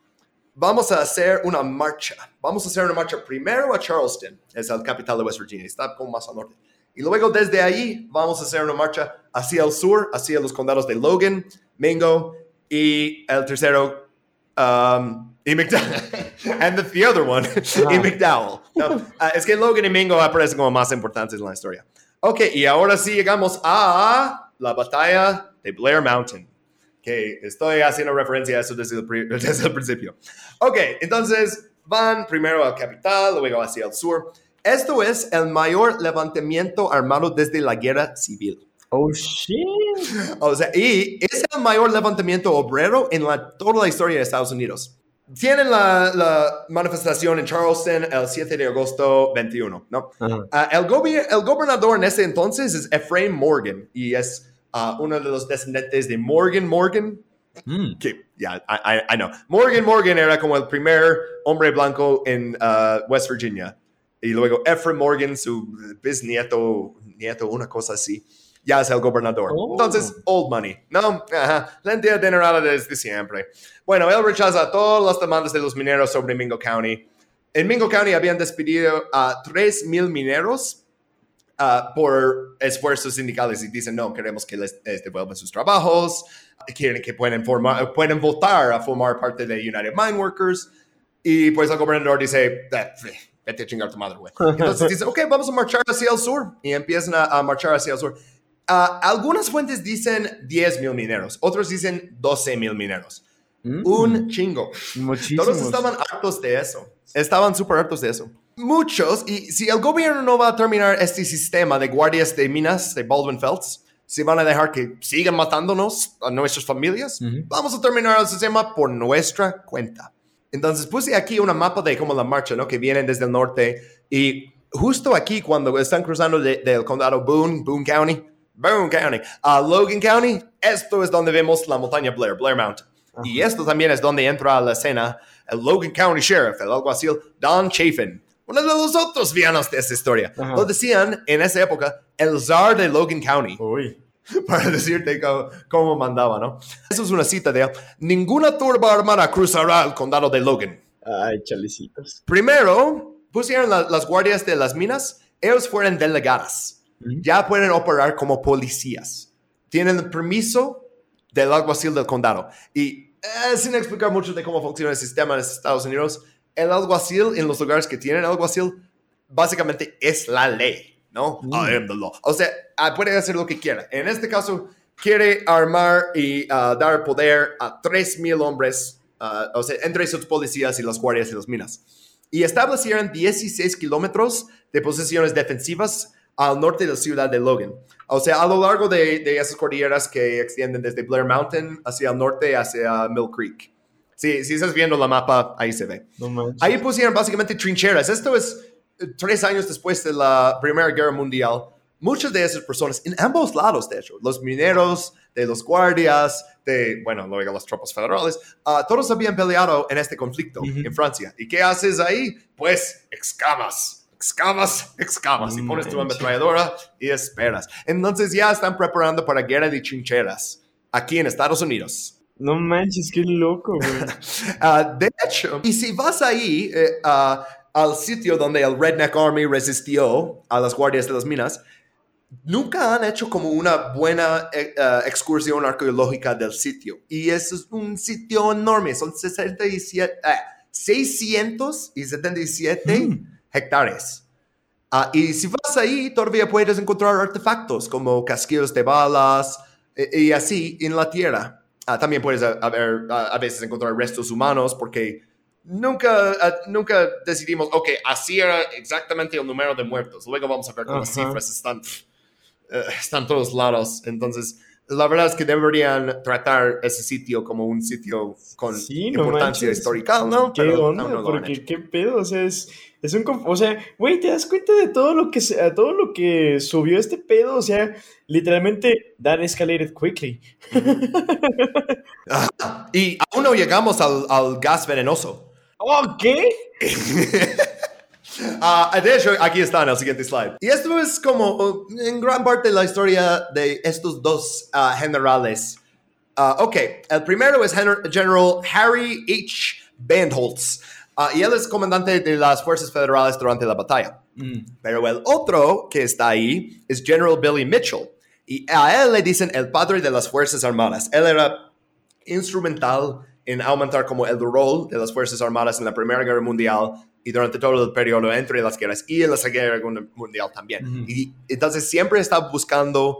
vamos a hacer una marcha, vamos a hacer una marcha primero a Charleston, es el capital de West Virginia, está como más al norte. Y luego desde ahí vamos a hacer una marcha hacia el sur, hacia los condados de Logan, Mingo y el tercero, um, y McDowell. And the, the other one, y McDowell. No, ah, es que Logan y Mingo aparecen como más importantes en la historia. Ok, y ahora sí llegamos a la batalla de Blair Mountain. Que estoy haciendo referencia a eso desde el, desde el principio. Ok, entonces van primero al capital, luego hacia el sur. Esto es el mayor levantamiento armado desde la guerra civil. Oh, shit. O sea, y es el mayor levantamiento obrero en la, toda la historia de Estados Unidos. Tienen la, la manifestación en Charleston el 7 de agosto 21, ¿no? Ajá. Ah, el, gobi- el gobernador en ese entonces es Ephraim Morgan y es ah, uno de los descendientes de Morgan Morgan, Mm. que ya, I, I- I know. Morgan Morgan era como el primer hombre blanco en ah, West Virginia. Y luego Ephraim Morgan, su bisnieto, nieto, una cosa así, ya es el gobernador. Oh. Entonces, old money. No, ajá, la entidad general desde siempre. Bueno, él rechaza todas las demandas de los mineros sobre Mingo County. En Mingo County habían despedido a 3.000 mineros ah, por esfuerzos sindicales y dicen, no, queremos que les, les devuelvan sus trabajos, quieren que pueden, formar, pueden votar a formar parte de United Mine Workers. Y pues el gobernador dice, "Ah, vete a chingar tu madre, güey. Entonces dice, ok, vamos a marchar hacia el sur. Y empiezan a, a marchar hacia el sur. Ah, algunas fuentes dicen 10 mil mineros, otros dicen 12 mil mineros. Mm. Un chingo. Muchísimos. Todos estaban hartos de eso. Estaban súper hartos de eso. Muchos, y si el gobierno no va a terminar este sistema de guardias de minas de Baldwin Felts, si van a dejar que sigan matándonos a nuestras familias, vamos a terminar el sistema por nuestra cuenta. Entonces puse aquí una mapa de cómo la marcha, ¿no? Que vienen desde el norte y justo aquí cuando están cruzando de- del condado Boone, Boone County, Boone County, a Logan County, esto es donde vemos la montaña Blair, Blair Mountain. Y esto también es donde entra a la escena el Logan County Sheriff, el alguacil Don Chafin, uno de los otros villanos de esta historia. Ajá. Lo decían en esa época el zar de Logan County, Uy. para decirte cómo, cómo mandaba, ¿no? Eso es una cita de él. Ninguna turba armada cruzará el condado de Logan. Ay, chalecitos. Primero, pusieron la- las guardias de las minas, ellos fueron delegadas. Ya pueden operar como policías. Tienen el permiso del alguacil del condado. Y eh, sin explicar mucho de cómo funciona el sistema en Estados Unidos, el alguacil en los lugares que tienen alguacil básicamente es la ley, ¿no? Mm. I am the law. O sea, ah, puede hacer lo que quiera. En este caso, quiere armar y ah, dar poder a 3.000 hombres, ah, o sea, entre sus policías y las guardias de las minas. Y establecieron 16 kilómetros de posiciones defensivas al norte de la ciudad de Logan. O sea, a lo largo de, de esas cordilleras que extienden desde Blair Mountain hacia el norte, hacia Mill Creek. Sí, si estás viendo la mapa, ahí se ve. No. Ahí pusieron básicamente trincheras. Esto es eh, tres años después de la Primera Guerra Mundial. Muchas de esas personas, en ambos lados, de hecho, los mineros, de los guardias, de, bueno, luego las tropas federales, ah, todos habían peleado en este conflicto en Francia. ¿Y qué haces ahí? Pues excavas, excavas, excavas. Y pones tu ametralladora y esperas. Entonces ya están preparando para guerra de trincheras aquí en Estados Unidos. No manches, qué loco, güey. Ah, de hecho, y si vas ahí eh, ah, al sitio donde el Redneck Army resistió a las guardias de las minas, nunca han hecho como una buena eh, ah, excursión arqueológica del sitio. Y eso es un sitio enorme, son 67, eh, 677 Mm. hectáreas. Y si vas ahí, todavía puedes encontrar artefactos como casquillos de balas eh, y así en la tierra. Ah, también puedes a, a ver, a, a veces encontrar restos humanos porque nunca, ah, nunca decidimos, ok, así era exactamente el número de muertos. Luego vamos a ver cómo las Ajá. cifras están, eh, están todos lados. Entonces, la verdad es que deberían tratar ese sitio como un sitio con Sí, no importancia manches. histórica, ¿no? ¿Qué Pero onda? no Porque qué pedo, o sea, es, es un... O sea, güey, ¿te das cuenta de todo lo que todo lo que subió este pedo? O sea, literalmente, that escalated quickly. Ah, y aún no llegamos al, al gas venenoso. ¿Oh, qué? Ah, de hecho, aquí está en el siguiente slide. Y esto es como uh, en gran parte la historia de estos dos ah, generales. Ah, ok, el primero es Gener- General Harry H. Bandholtz. Ah, y él es comandante de las fuerzas federales durante la batalla. Pero el otro que está ahí es General Billy Mitchell. Y a él le dicen el padre de las Fuerzas Armadas. Él era instrumental en aumentar como el rol de las Fuerzas Armadas en la Primera Guerra Mundial y durante todo el periodo entre las guerras y en la Segunda Guerra Mundial también. Y entonces siempre está buscando,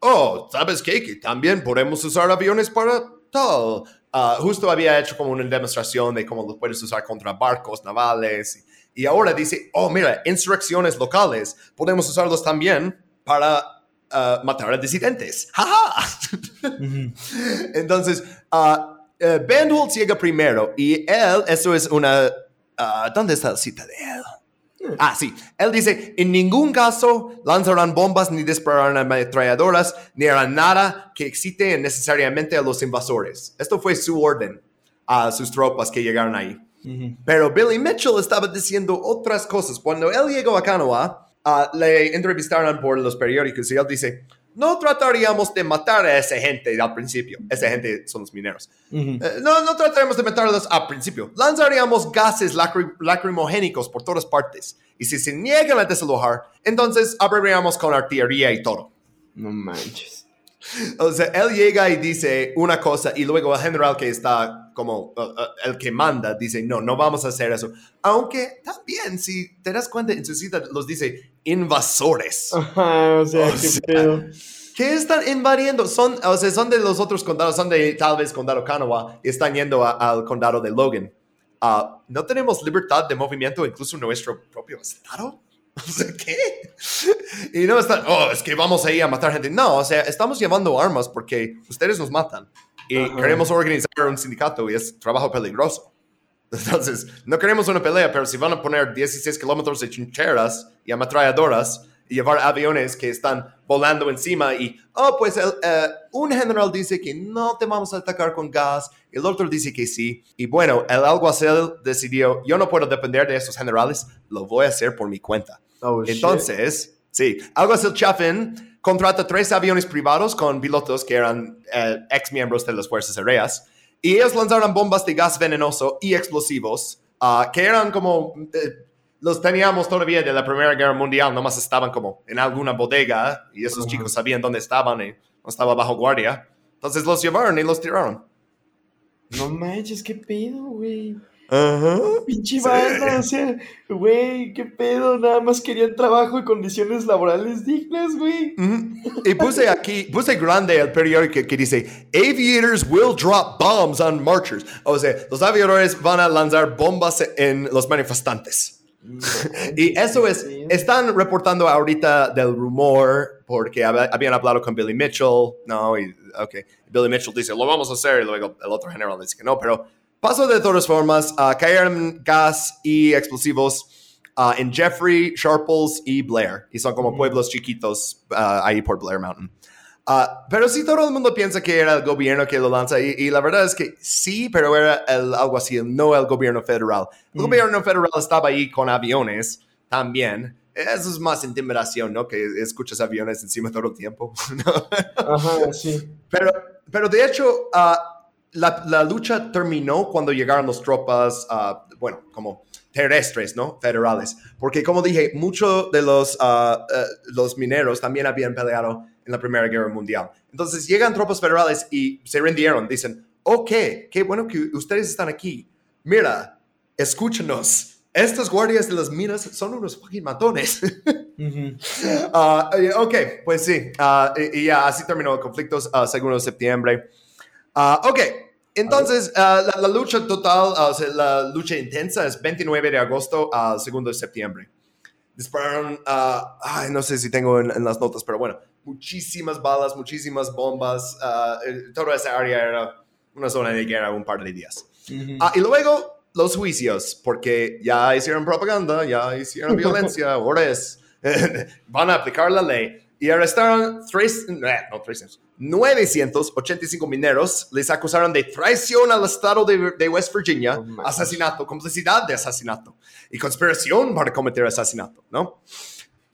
oh, ¿sabes qué? Que también podemos usar aviones para tal. Ah, justo había hecho como una demostración de cómo los puedes usar contra barcos navales. Y, ahora dice, oh, mira, insurrecciones locales, podemos usarlos también para ah, matar a disidentes. ¡Ja, ja! Ujú. Entonces, uh, eh, llega primero y él, eso es una... ah, ¿Dónde está la cita de él? Ah, sí. Él dice, en ningún caso lanzarán bombas ni dispararán ametralladoras ni harán nada que excite necesariamente a los invasores. Esto fue su orden a sus tropas que llegaron ahí. Pero Billy Mitchell estaba diciendo otras cosas. Cuando él llegó a Canoa, ah, le entrevistaron por los periódicos y él dice, no trataríamos de matar a esa gente al principio. Esa gente son los mineros. Eh, no, no trataremos de matarlos al principio. Lanzaríamos gases lacri- lacrimogénicos por todas partes. Y si se niegan a desalojar, entonces abriríamos con artillería y todo. No manches. O sea, él llega y dice una cosa y luego el general que está como uh, uh, el que manda dice, no, no vamos a hacer eso. Aunque también, si te das cuenta, en su cita los dice invasores. Ajá, o sea, O qué sea, pedo. ¿Qué están invadiendo? Son, o sea, son de los otros condados, son de tal vez condado Kanawha y están yendo a- al condado de Logan. Ah, ¿No tenemos libertad de movimiento incluso en nuestro propio estado? O sea, ¿qué? Y no están, oh, es que vamos ahí a matar gente. No, o sea, estamos llevando armas porque ustedes nos matan y Ajá. queremos organizar un sindicato y es trabajo peligroso. Entonces, no queremos una pelea, pero si van a poner 16 kilómetros de chincheras y ametralladoras y llevar aviones que están volando encima y, oh, pues el, eh, un general dice que no te vamos a atacar con gas, el otro dice que sí. Y bueno, el alguacil decidió, yo no puedo depender de esos generales, lo voy a hacer por mi cuenta. Oh, shit. Entonces, sí, alguacil Chaffin contrata tres aviones privados con pilotos que eran eh, ex miembros de las Fuerzas Aéreas y ellos lanzaron bombas de gas venenoso y explosivos ah, que eran como... eh, los teníamos todavía de la Primera Guerra Mundial, nomás estaban como en alguna bodega y esos chicos sabían dónde estaban y no estaba bajo guardia. Entonces los llevaron y los tiraron. No manches, qué pedo, güey. Ajá. Pinche Sí. banda, o sea, güey, qué pedo. Nada más querían trabajo y condiciones laborales dignas, güey. Ujú. Y puse aquí, puse grande el periódico que, que dice, Aviators will drop bombs on marchers. O sea, los aviadores van a lanzar bombas en los manifestantes. Y eso es, están reportando ahorita del rumor porque hab- habían hablado con Billy Mitchell, no, y, ok, Billy Mitchell dice, lo vamos a hacer, y luego el otro general dice que no, pero pasó de todas formas, ah, cayeron gas y explosivos ah, en Jeffrey, Sharples y Blair, y son como pueblos chiquitos ah, ahí por Blair Mountain. Ah, pero sí, todo el mundo piensa que era el gobierno que lo lanza y, y la verdad es que sí, pero era el alguacil, no el gobierno federal. El Mm. gobierno federal estaba ahí con aviones también. Eso es más intimidación, ¿no? Que escuchas aviones encima todo el tiempo. ¿no? Ajá, sí. Pero, pero de hecho, la, la lucha terminó cuando llegaron las tropas, ah, bueno, como terrestres, ¿no? Federales. Porque como dije, muchos de los, ah, eh, los mineros también habían peleado en la Primera Guerra Mundial. Entonces llegan tropas federales y se rindieron. Dicen, ok, qué bueno que ustedes están aquí. Mira, escúchanos. Estos guardias de las minas son unos fucking matones. Ah, eh, ok, pues sí. y, ya así terminó el conflicto, uh, segundo de septiembre. Ah, ok, entonces ah, la, la lucha total, ah, la lucha intensa es 29 de agosto al segundo de septiembre. Dispararon, ay, no sé si tengo en, en las notas, pero bueno, muchísimas balas, muchísimas bombas. toda esa área era una zona de guerra un par de días. Ujú. Ah, y luego los juicios, porque ya hicieron propaganda, ya hicieron violencia, ahora es, van a aplicar la ley. Y arrestaron tres, eh, no, 300, 985 mineros, les acusaron de traición al estado de, de West Virginia, manches. asesinato, complicidad de asesinato y conspiración para cometer asesinato, ¿no?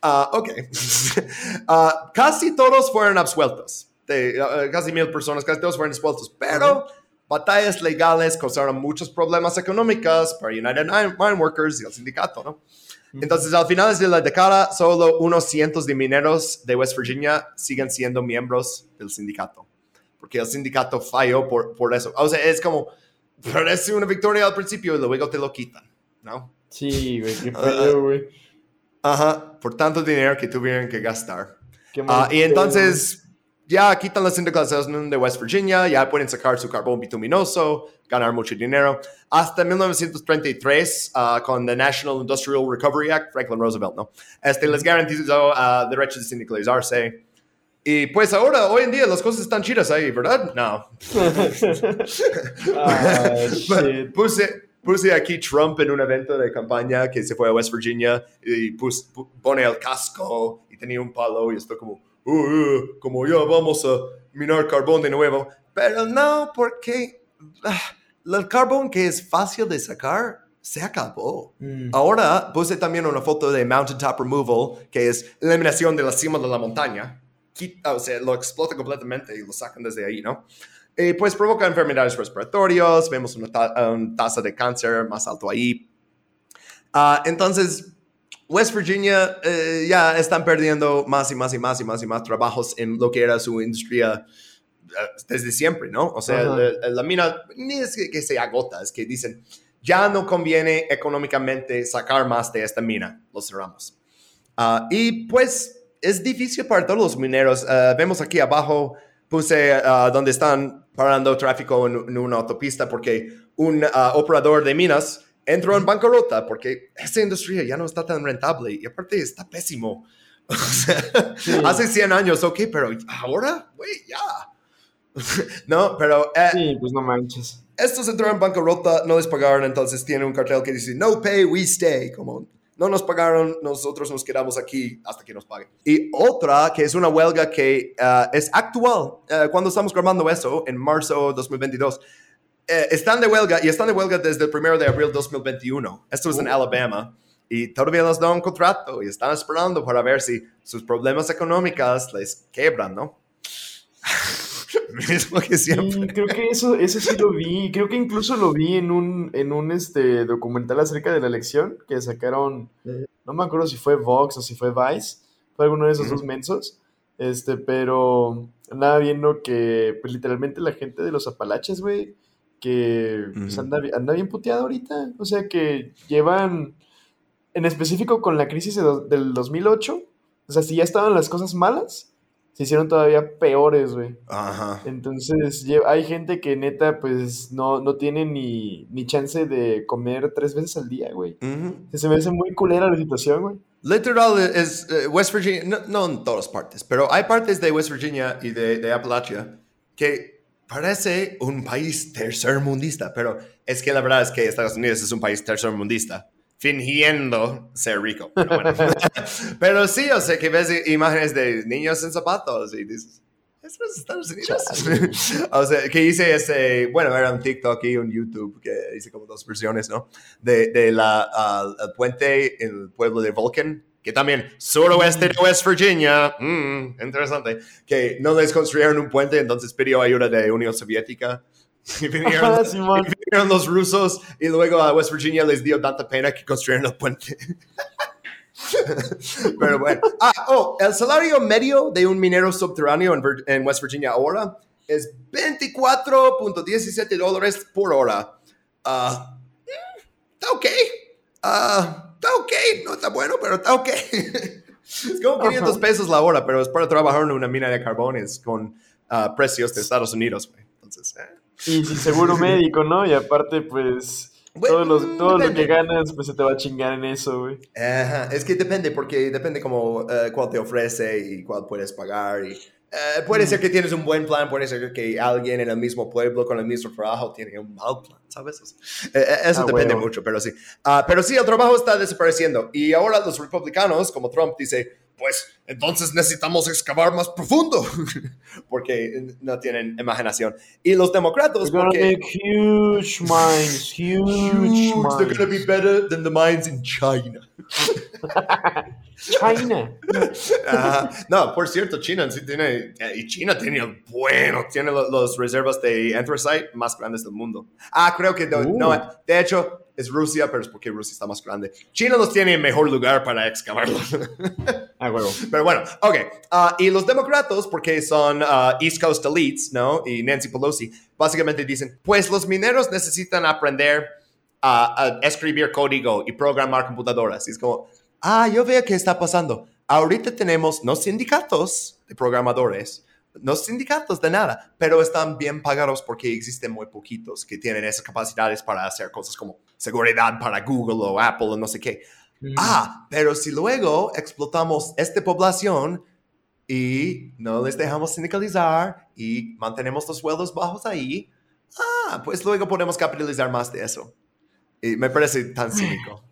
Ah, ok. Ah, casi todos fueron absueltos. De, ah, casi mil personas, casi todos fueron absueltos. Pero batallas legales causaron muchos problemas económicos para United Mine Mine Workers y el sindicato, ¿no? Entonces, al final de la década, solo unos cientos de mineros de West Virginia siguen siendo miembros del sindicato. Porque el sindicato falló por, por eso. O sea, es como, parece una victoria al principio y luego te lo quitan, ¿no? Sí, güey, qué Ah, feo, güey. Ajá, por tanto dinero que tuvieron que gastar. Ah, y entonces ya quitan la sindicalización de West Virginia, ya pueden sacar su carbón bituminoso, ganar mucho dinero. Hasta 1933, ah, con the National Industrial Recovery Act, Franklin Roosevelt, ¿no? Este les garantizó ah, derechos de sindicalizarse. Y pues ahora, hoy en día, las cosas están chidas ahí, ¿verdad? No. Ah, puse, puse aquí Trump en un evento de campaña que se fue a West Virginia y pus- pu- pone el casco y tenía un palo y estoy como, "Uh, uh, como ya vamos a minar carbón de nuevo. Pero no, porque ah, el carbón que es fácil de sacar se acabó. Mm. Ahora puse también una foto de Mountaintop Removal, que es eliminación de la cima de la montaña. Quita- o sea, lo explota completamente y lo sacan desde ahí, ¿no? Y pues provoca enfermedades respiratorias, vemos una, ta- una tasa de cáncer más alto ahí. Ah, entonces, West Virginia eh, ya están perdiendo más y más y más y más y más trabajos en lo que era su industria eh, desde siempre, ¿no? O sea, Ajá. la, la mina ni es que, que se agota, es que dicen, ya no conviene económicamente sacar más de esta mina, lo cerramos. Ah, y pues es difícil para todos los mineros. Ah, vemos aquí abajo, puse ah, donde están parando tráfico en, en una autopista porque un operador de minas entró en bancarrota porque esa industria ya no está tan rentable y aparte está pésimo. O sea, Sí. Hace 100 años, ok, pero ahora, güey, ya. no, pero eh, Sí, pues no manches. estos entraron en bancarrota, no les pagaron, entonces tiene un cartel que dice no pay, we stay, como no nos pagaron, nosotros nos quedamos aquí hasta que nos paguen. Y otra que es una huelga que ah, es actual, ah, cuando estamos grabando eso, en marzo 2022, eh, están de huelga y están de huelga desde el primero de abril 2021. Esto es en Alabama y todavía les dan un contrato y están esperando para ver si sus problemas económicos les quebran, ¿no? Mismo que Sí, siempre. creo que eso, eso sí lo vi. Creo que incluso lo vi en un, en un este, documental acerca de la elección que sacaron. No me acuerdo si fue Vox o si fue Vice. Fue alguno de esos Ujú. dos mensos. Este, pero andaba viendo que pues, literalmente la gente de los Apalaches, güey, que pues, anda, anda bien puteada ahorita. O sea que llevan, en específico con la crisis de do- del 2008, o sea, si ya estaban las cosas malas, se hicieron todavía peores, güey. Ajá. Entonces, hay gente que neta, pues, no, no tiene ni, ni chance de comer tres veces al día, güey. Ujú. Se me hace muy culera la situación, güey. Literal es eh, West Virginia, no, no en todas partes, pero hay partes de West Virginia y de, de Appalachia que parece un país tercermundista, pero es que la verdad es que Estados Unidos es un país tercermundista, fingiendo ser rico. Pero, bueno. Pero sí, o sea, que ves imágenes de niños en zapatos y dices, ¿eso es Estados Unidos? o sea, que hice ese, bueno, era un TikTok y un YouTube que hice como dos versiones, ¿no? De, de la, ah, el puente en el pueblo de Vulcan, que también suroeste de West Virginia, mm, interesante, que no les construyeron un puente, entonces pidió ayuda de Unión Soviética. Y vinieron, Ah, Simón. y vinieron los rusos y luego a West Virginia les dio tanta pena que construyeron el puente. Pero bueno. Ah, oh, el salario medio de un minero subterráneo en, en West Virginia ahora es 24.17 dólares por hora. Está ok. Ah, está ok. No está bueno, pero está ok. es como 500 Ajá. pesos la hora, pero es para trabajar en una mina de carbones con ah, precios de Estados Unidos. güey. Entonces, eh. Y seguro médico, ¿no? Y aparte, pues, Bueno, todo, los- todo lo que ganas, pues se te va a chingar en eso, güey. Ajá, es que depende, porque depende como eh, cuál te ofrece y cuál puedes pagar. Y, eh, puede ser que tienes un buen plan, puede ser que alguien en el mismo pueblo con el mismo trabajo tiene un mal plan, ¿sabes? Eh, eh, eso Ah, depende huevo. mucho, pero sí. Ah, pero sí, el trabajo está desapareciendo. Y ahora los republicanos, como Trump, dice, pues entonces necesitamos excavar más profundo, porque no tienen imaginación. Y los demócratas, porque... make huge mines, huge, Huge, they're gonna be mines. better than the mines in China. China. No, por cierto, China sí tiene, y China tiene, bueno, tiene los reservas de anthracite más grandes del mundo. Ah, creo que no, Uh. no, de hecho es Rusia, pero es porque Rusia está más grande. China los tiene en mejor lugar para excavarlos. Ah, huevo. pero bueno, ok. Ah, y los demócratas, porque son ah, East Coast elites, ¿no? Y Nancy Pelosi, básicamente dicen, pues los mineros necesitan aprender a, a escribir código y programar computadoras. Y es como, ah, yo veo qué está pasando. Ahorita tenemos no sindicatos de programadores, no sindicatos de nada, pero están bien pagados porque existen muy poquitos que tienen esas capacidades para hacer cosas como seguridad para Google o Apple o no sé qué. Ah, pero si luego explotamos esta población y no les dejamos sindicalizar y mantenemos los sueldos bajos ahí, ah, pues luego podemos capitalizar más de eso. Y me parece tan cínico.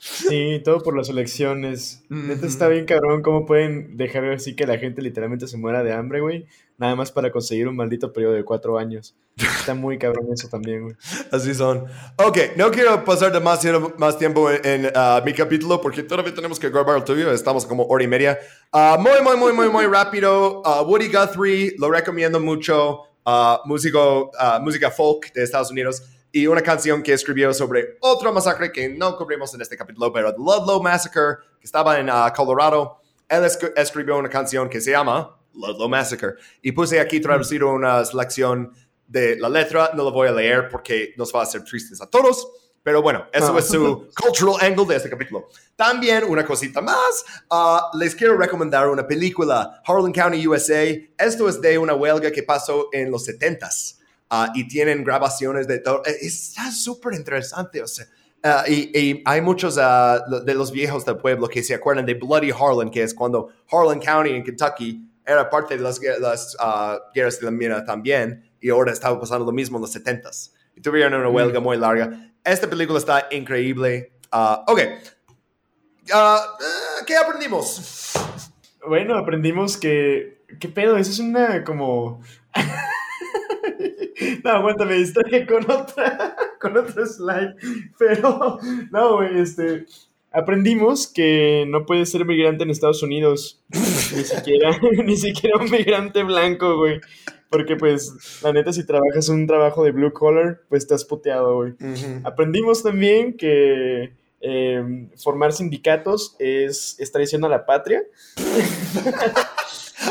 Sí, todo por las elecciones. Neta Ujú. está bien cabrón cómo pueden dejar así que la gente literalmente se muera de hambre, güey. Nada más para conseguir un maldito periodo de cuatro años. Está muy cabrón eso también, güey. Así son. Ok, no quiero pasar demasiado más tiempo en, en, ah, mi capítulo porque todavía tenemos que grabar el tuyo. Estamos como hora y media. Ah, muy, muy, muy, muy, muy rápido. Ah, Woody Guthrie, lo recomiendo mucho. Músico, música folk de Estados Unidos. Y una canción que escribió sobre otra masacre que no cubrimos en este capítulo, pero The Ludlow Massacre, que estaba en ah, Colorado. Él esc- escribió una canción que se llama Ludlow Massacre. Y puse aquí traducido una selección de la letra. No lo voy a leer porque nos va a hacer tristes a todos. Pero bueno, eso Ah. es su cultural angle de este capítulo. También una cosita más, ah, les quiero recomendar una película, Harlan County, USA. Esto es de una huelga que pasó en los 70s ah, y tienen grabaciones de todo. Eh, Está súper interesante, o sea. ah, y, y hay muchos ah, de los viejos del pueblo que se acuerdan de Bloody Harlan, que es cuando Harlan County en Kentucky era parte de las, las, ah, guerras de la mina también y ahora estaba pasando lo mismo en los 70s. Y tuvieron una huelga muy larga. Esta película está increíble. Ah, ok. Eh, ¿Qué aprendimos? Bueno, aprendimos que. ¿Qué pedo? Eso es una como. no, aguántame, historia con otra. con otro slide. Pero. No, güey, este. Aprendimos que no puedes ser migrante en Estados Unidos. ni siquiera, ni siquiera un migrante blanco, güey. Porque, pues, la neta, si trabajas un trabajo de blue collar, pues estás puteado, güey. Aprendimos también que eh, formar sindicatos es, es traición a la patria.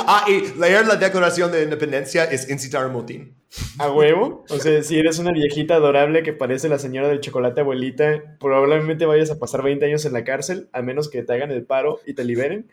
Ah, y leer la Declaración de Independencia es incitar a motín. A huevo. O sea, si eres una viejita adorable que parece la señora del chocolate abuelita, probablemente vayas a pasar 20 años en la cárcel, a menos que te hagan el paro y te liberen.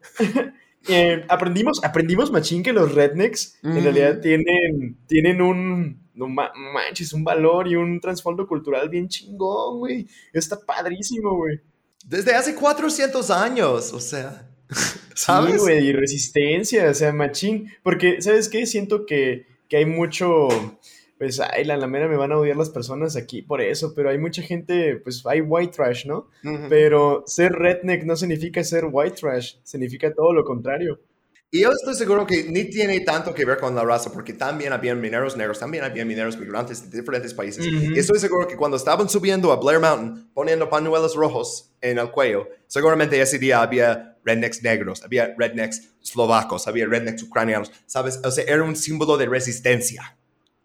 Eh, aprendimos, aprendimos, machín, que los rednecks en Mm. realidad tienen, tienen un, no ma- manches, un valor y un trasfondo cultural bien chingón, güey. Está padrísimo, güey. Desde hace 400 años, o sea, ¿sabes? Sí, güey, y resistencia, o sea, machín. Porque, ¿sabes qué? Siento que, que hay mucho, pues, ay, la, la mera me van a odiar las personas aquí por eso, pero hay mucha gente, pues, hay white trash, ¿no? Pero ser redneck no significa ser white trash, significa todo lo contrario. Y yo estoy seguro que ni tiene tanto que ver con la raza, porque también habían mineros negros, también habían mineros migrantes de diferentes países. Ujú. Y estoy seguro que cuando estaban subiendo a Blair Mountain, poniendo pañuelos rojos en el cuello, seguramente ese día había rednecks negros, había rednecks eslovacos, había rednecks ucranianos, ¿sabes? O sea, era un símbolo de resistencia.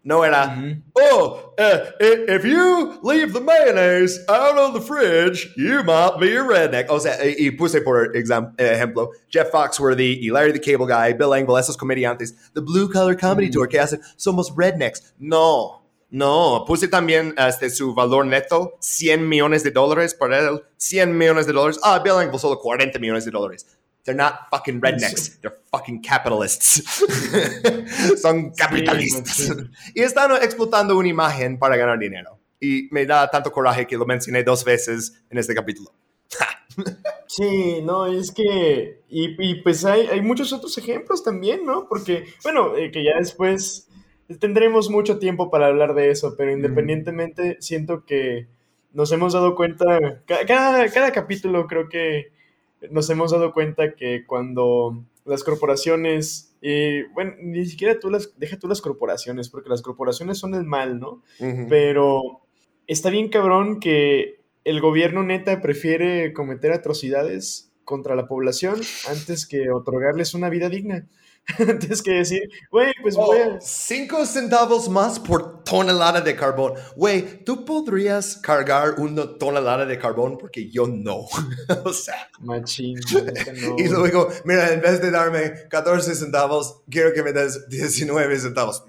No era, Ujú. oh, eh, eh, if you leave the mayonnaise out of the fridge, you might be a redneck. O sea, y, y puse por eh, ejemplo Jeff Foxworthy y Larry the Cable Guy, Bill Engvall, esos comediantes, The Blue Collar Comedy Mm. Tour, que hacen, somos rednecks. No, no. Puse también este, su valor neto, 100 millones de dólares para él, 100 millones de dólares. Ah, Bill Engvall solo 40 millones de dólares. They're not fucking rednecks. They're fucking capitalists. Son capitalistas. y están explotando una imagen para ganar dinero. Y me da tanto coraje que lo mencioné dos veces en este capítulo. Sí, no, es que, y, y pues hay, hay muchos otros ejemplos también, ¿no? Porque, bueno, eh, que ya después tendremos mucho tiempo para hablar de eso, pero independientemente siento que nos hemos dado cuenta, ca- cada, cada capítulo creo que nos hemos dado cuenta que cuando las corporaciones, y bueno, ni siquiera tú las, deja tú las corporaciones, porque las corporaciones son el mal, ¿no? Pero está bien cabrón que el gobierno neta prefiere cometer atrocidades contra la población antes que otorgarles una vida digna. antes que decir, güey, pues voy a... Oh, cinco centavos más por tonelada de carbón. Güey, ¿tú podrías cargar una tonelada de carbón? Porque yo no. o sea, Machín, no, y luego, mira, en vez de darme 14 centavos, quiero que me des 19 centavos.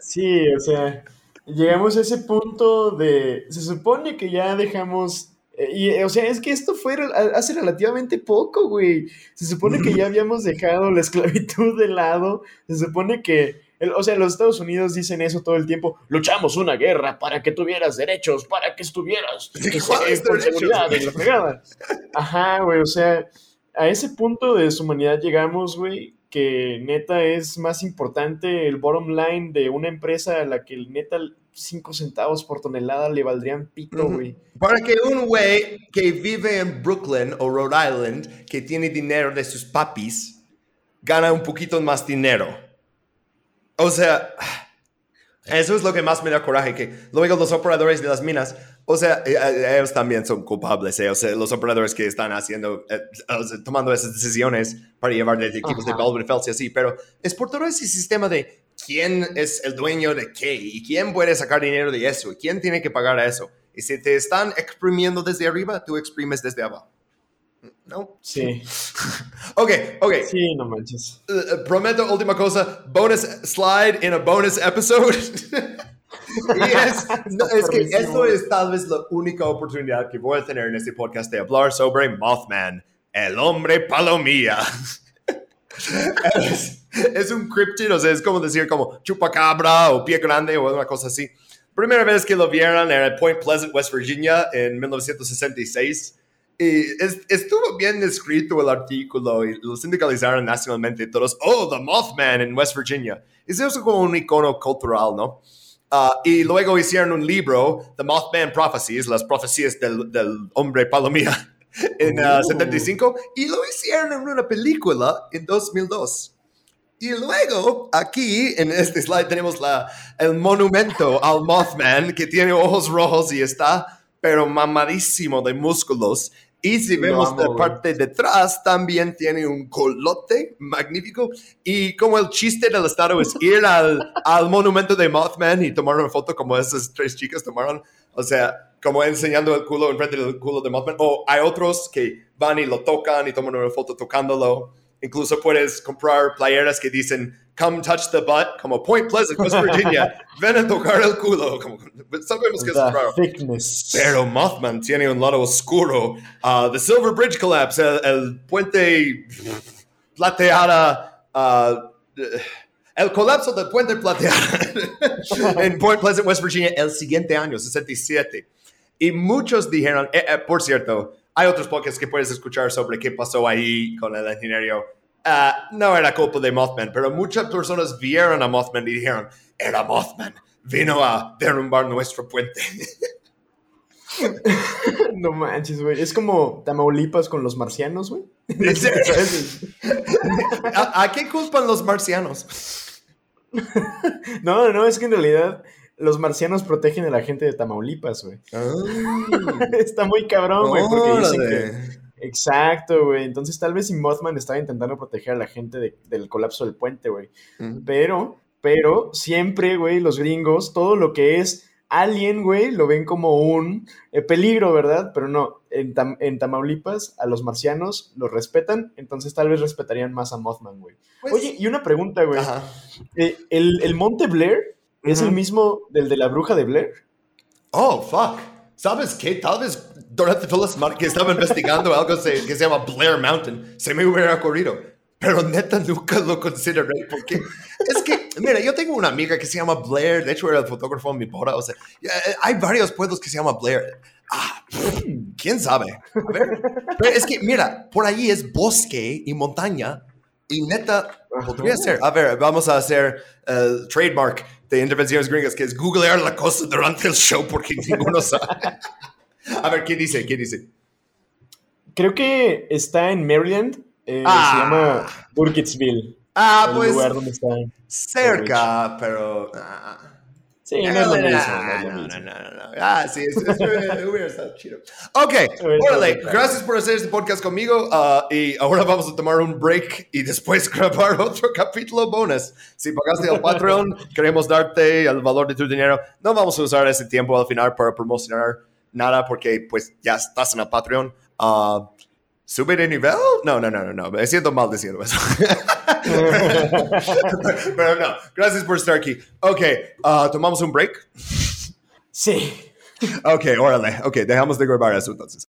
Sí, o sea, llegamos a ese punto de... Se supone que ya dejamos... eh, Y, eh, o sea, es que esto fue hace relativamente poco, güey. Se supone que ya habíamos dejado la esclavitud de lado. Se supone que... el- o sea, los Estados Unidos dicen eso todo el tiempo. Luchamos una guerra para que tuvieras derechos, para que estuvieras eh, ¿Cuáles con seguridad en la fregada. Ajá, güey, o sea, a ese punto de deshumanidad llegamos, güey, que neta es más importante el bottom line de una empresa a la que neta 5 centavos por tonelada le valdrían pito, güey. Para que un güey que vive en Brooklyn o Rhode Island, que tiene dinero de sus papis, gana un poquito más dinero. O sea, eso es lo que más me da coraje, que luego los operadores de las minas, o sea, eh, eh, ellos también son culpables, eh, o sea, los operadores que están haciendo, eh, o sea, tomando esas decisiones para llevar de equipos de. Baldwin Felts y así, pero es por todo ese sistema de quién es el dueño de qué y quién puede sacar dinero de eso y quién tiene que pagar a eso. Y si te están exprimiendo desde arriba, tú exprimes desde abajo. ¿No? Sí, Ok, ok. sí, no manches. Uh, prometo última cosa, bonus slide in a bonus episode. y es, no, es que esto es tal vez la única oportunidad que voy a tener en este podcast de hablar sobre Mothman, el hombre palomía. es, es un cryptid, o sea, es como decir como chupacabra o pie grande o una cosa así. Primera vez que lo vieron era en Point Pleasant, West Virginia, en 1966. Y es- estuvo bien escrito el artículo y lo sindicalizaron nacionalmente todos. Oh, The Mothman en West Virginia. Es eso como un icono cultural, ¿no? Ah, y luego hicieron un libro, The Mothman Prophecies, las profecías del, del hombre palomía, en ah, Oh. 75, y lo hicieron en una película en 2002. Y luego, aquí en este slide tenemos la, el monumento al Mothman que tiene ojos rojos y está, pero mamadísimo de músculos. Y si vemos la parte de atrás, también tiene un colote magnífico. Y como el chiste del estado es ir al, al monumento de Mothman y tomar una foto como esas tres chicas tomaron. O sea, como enseñando el culo enfrente del culo de Mothman. O hay otros que van y lo tocan y toman una foto tocándolo. Incluso puedes comprar playeras que dicen Come touch the butt, como Point Pleasant, West Virginia. Ven a tocar el culo. Como, sabemos que es The raro. thickness. Pero Mothman tiene un lado oscuro. Uh, the Silver Bridge Collapse, el, el puente plateada. uh, el colapso del puente plateada en Point Pleasant, West Virginia, el siguiente año, 67. Y muchos dijeron, eh, eh, por cierto, hay otros podcasts que puedes escuchar sobre qué pasó ahí con el ingeniero. Ah, no era culpa de Mothman, pero muchas personas vieron a Mothman y dijeron, era Mothman, vino a derrumbar nuestro puente. No manches, güey. Es como Tamaulipas con los marcianos, güey. ¿A, a qué culpan los marcianos? No, no, es que en realidad los marcianos protegen a la gente de Tamaulipas, güey. Está muy cabrón, güey, porque dicen que... Exacto, güey. Entonces tal vez si Mothman estaba intentando proteger a la gente de- del colapso del puente, güey. Pero, pero siempre, güey, los gringos, todo lo que es alien, güey, lo ven como un eh, peligro, ¿verdad? Pero no, en, Tam- en Tamaulipas a los marcianos los respetan, entonces tal vez respetarían más a Mothman, güey. Pues- Oye, y una pregunta, güey. Ajá. Eh, ¿el, el Monte Blair es el mismo del de la bruja de Blair? Oh, fuck. ¿Sabes qué? Tal vez durante toda la semana que estaba investigando algo se- que se llama Blair Mountain, se me hubiera ocurrido. Pero neta nunca lo consideré porque es que, mira, yo tengo una amiga que se llama Blair, de hecho era el fotógrafo en mi boda, o sea, eh, hay varios pueblos que se llaman Blair. Ah, ¿Quién sabe? A ver. Pero es que, mira, por ahí es bosque y montaña y neta podría ser. A ver, vamos a hacer el trademark de Intervenciones Gringas, que es googlear la cosa durante el show porque ninguno sabe. A ver, ¿qué dice? ¿Qué dice? Creo que está en Maryland. eh, Ah. Se llama Burkittsville. Ah, pues lugar donde está. cerca, pero... ah. Sí, no es lo mismo. no es lo no, mismo. no, no, no. Ah, sí, es, es, hubiera estado chido. Ok, órale, gracias por hacer este podcast conmigo ah, y ahora vamos a tomar un break y después grabar otro capítulo bonus. Si pagaste el Patreon, queremos darte el valor de tu dinero. No vamos a usar ese tiempo al final para promocionar nada porque pues ya estás en el Patreon. Ah, ¿Sube de nivel? No, no, no, no, no. Me siento mal diciendo eso. Pero no, gracias por estar aquí. Ok, ah, tomamos un break. Sí. Ok, órale. Ok, dejamos de grabar eso entonces.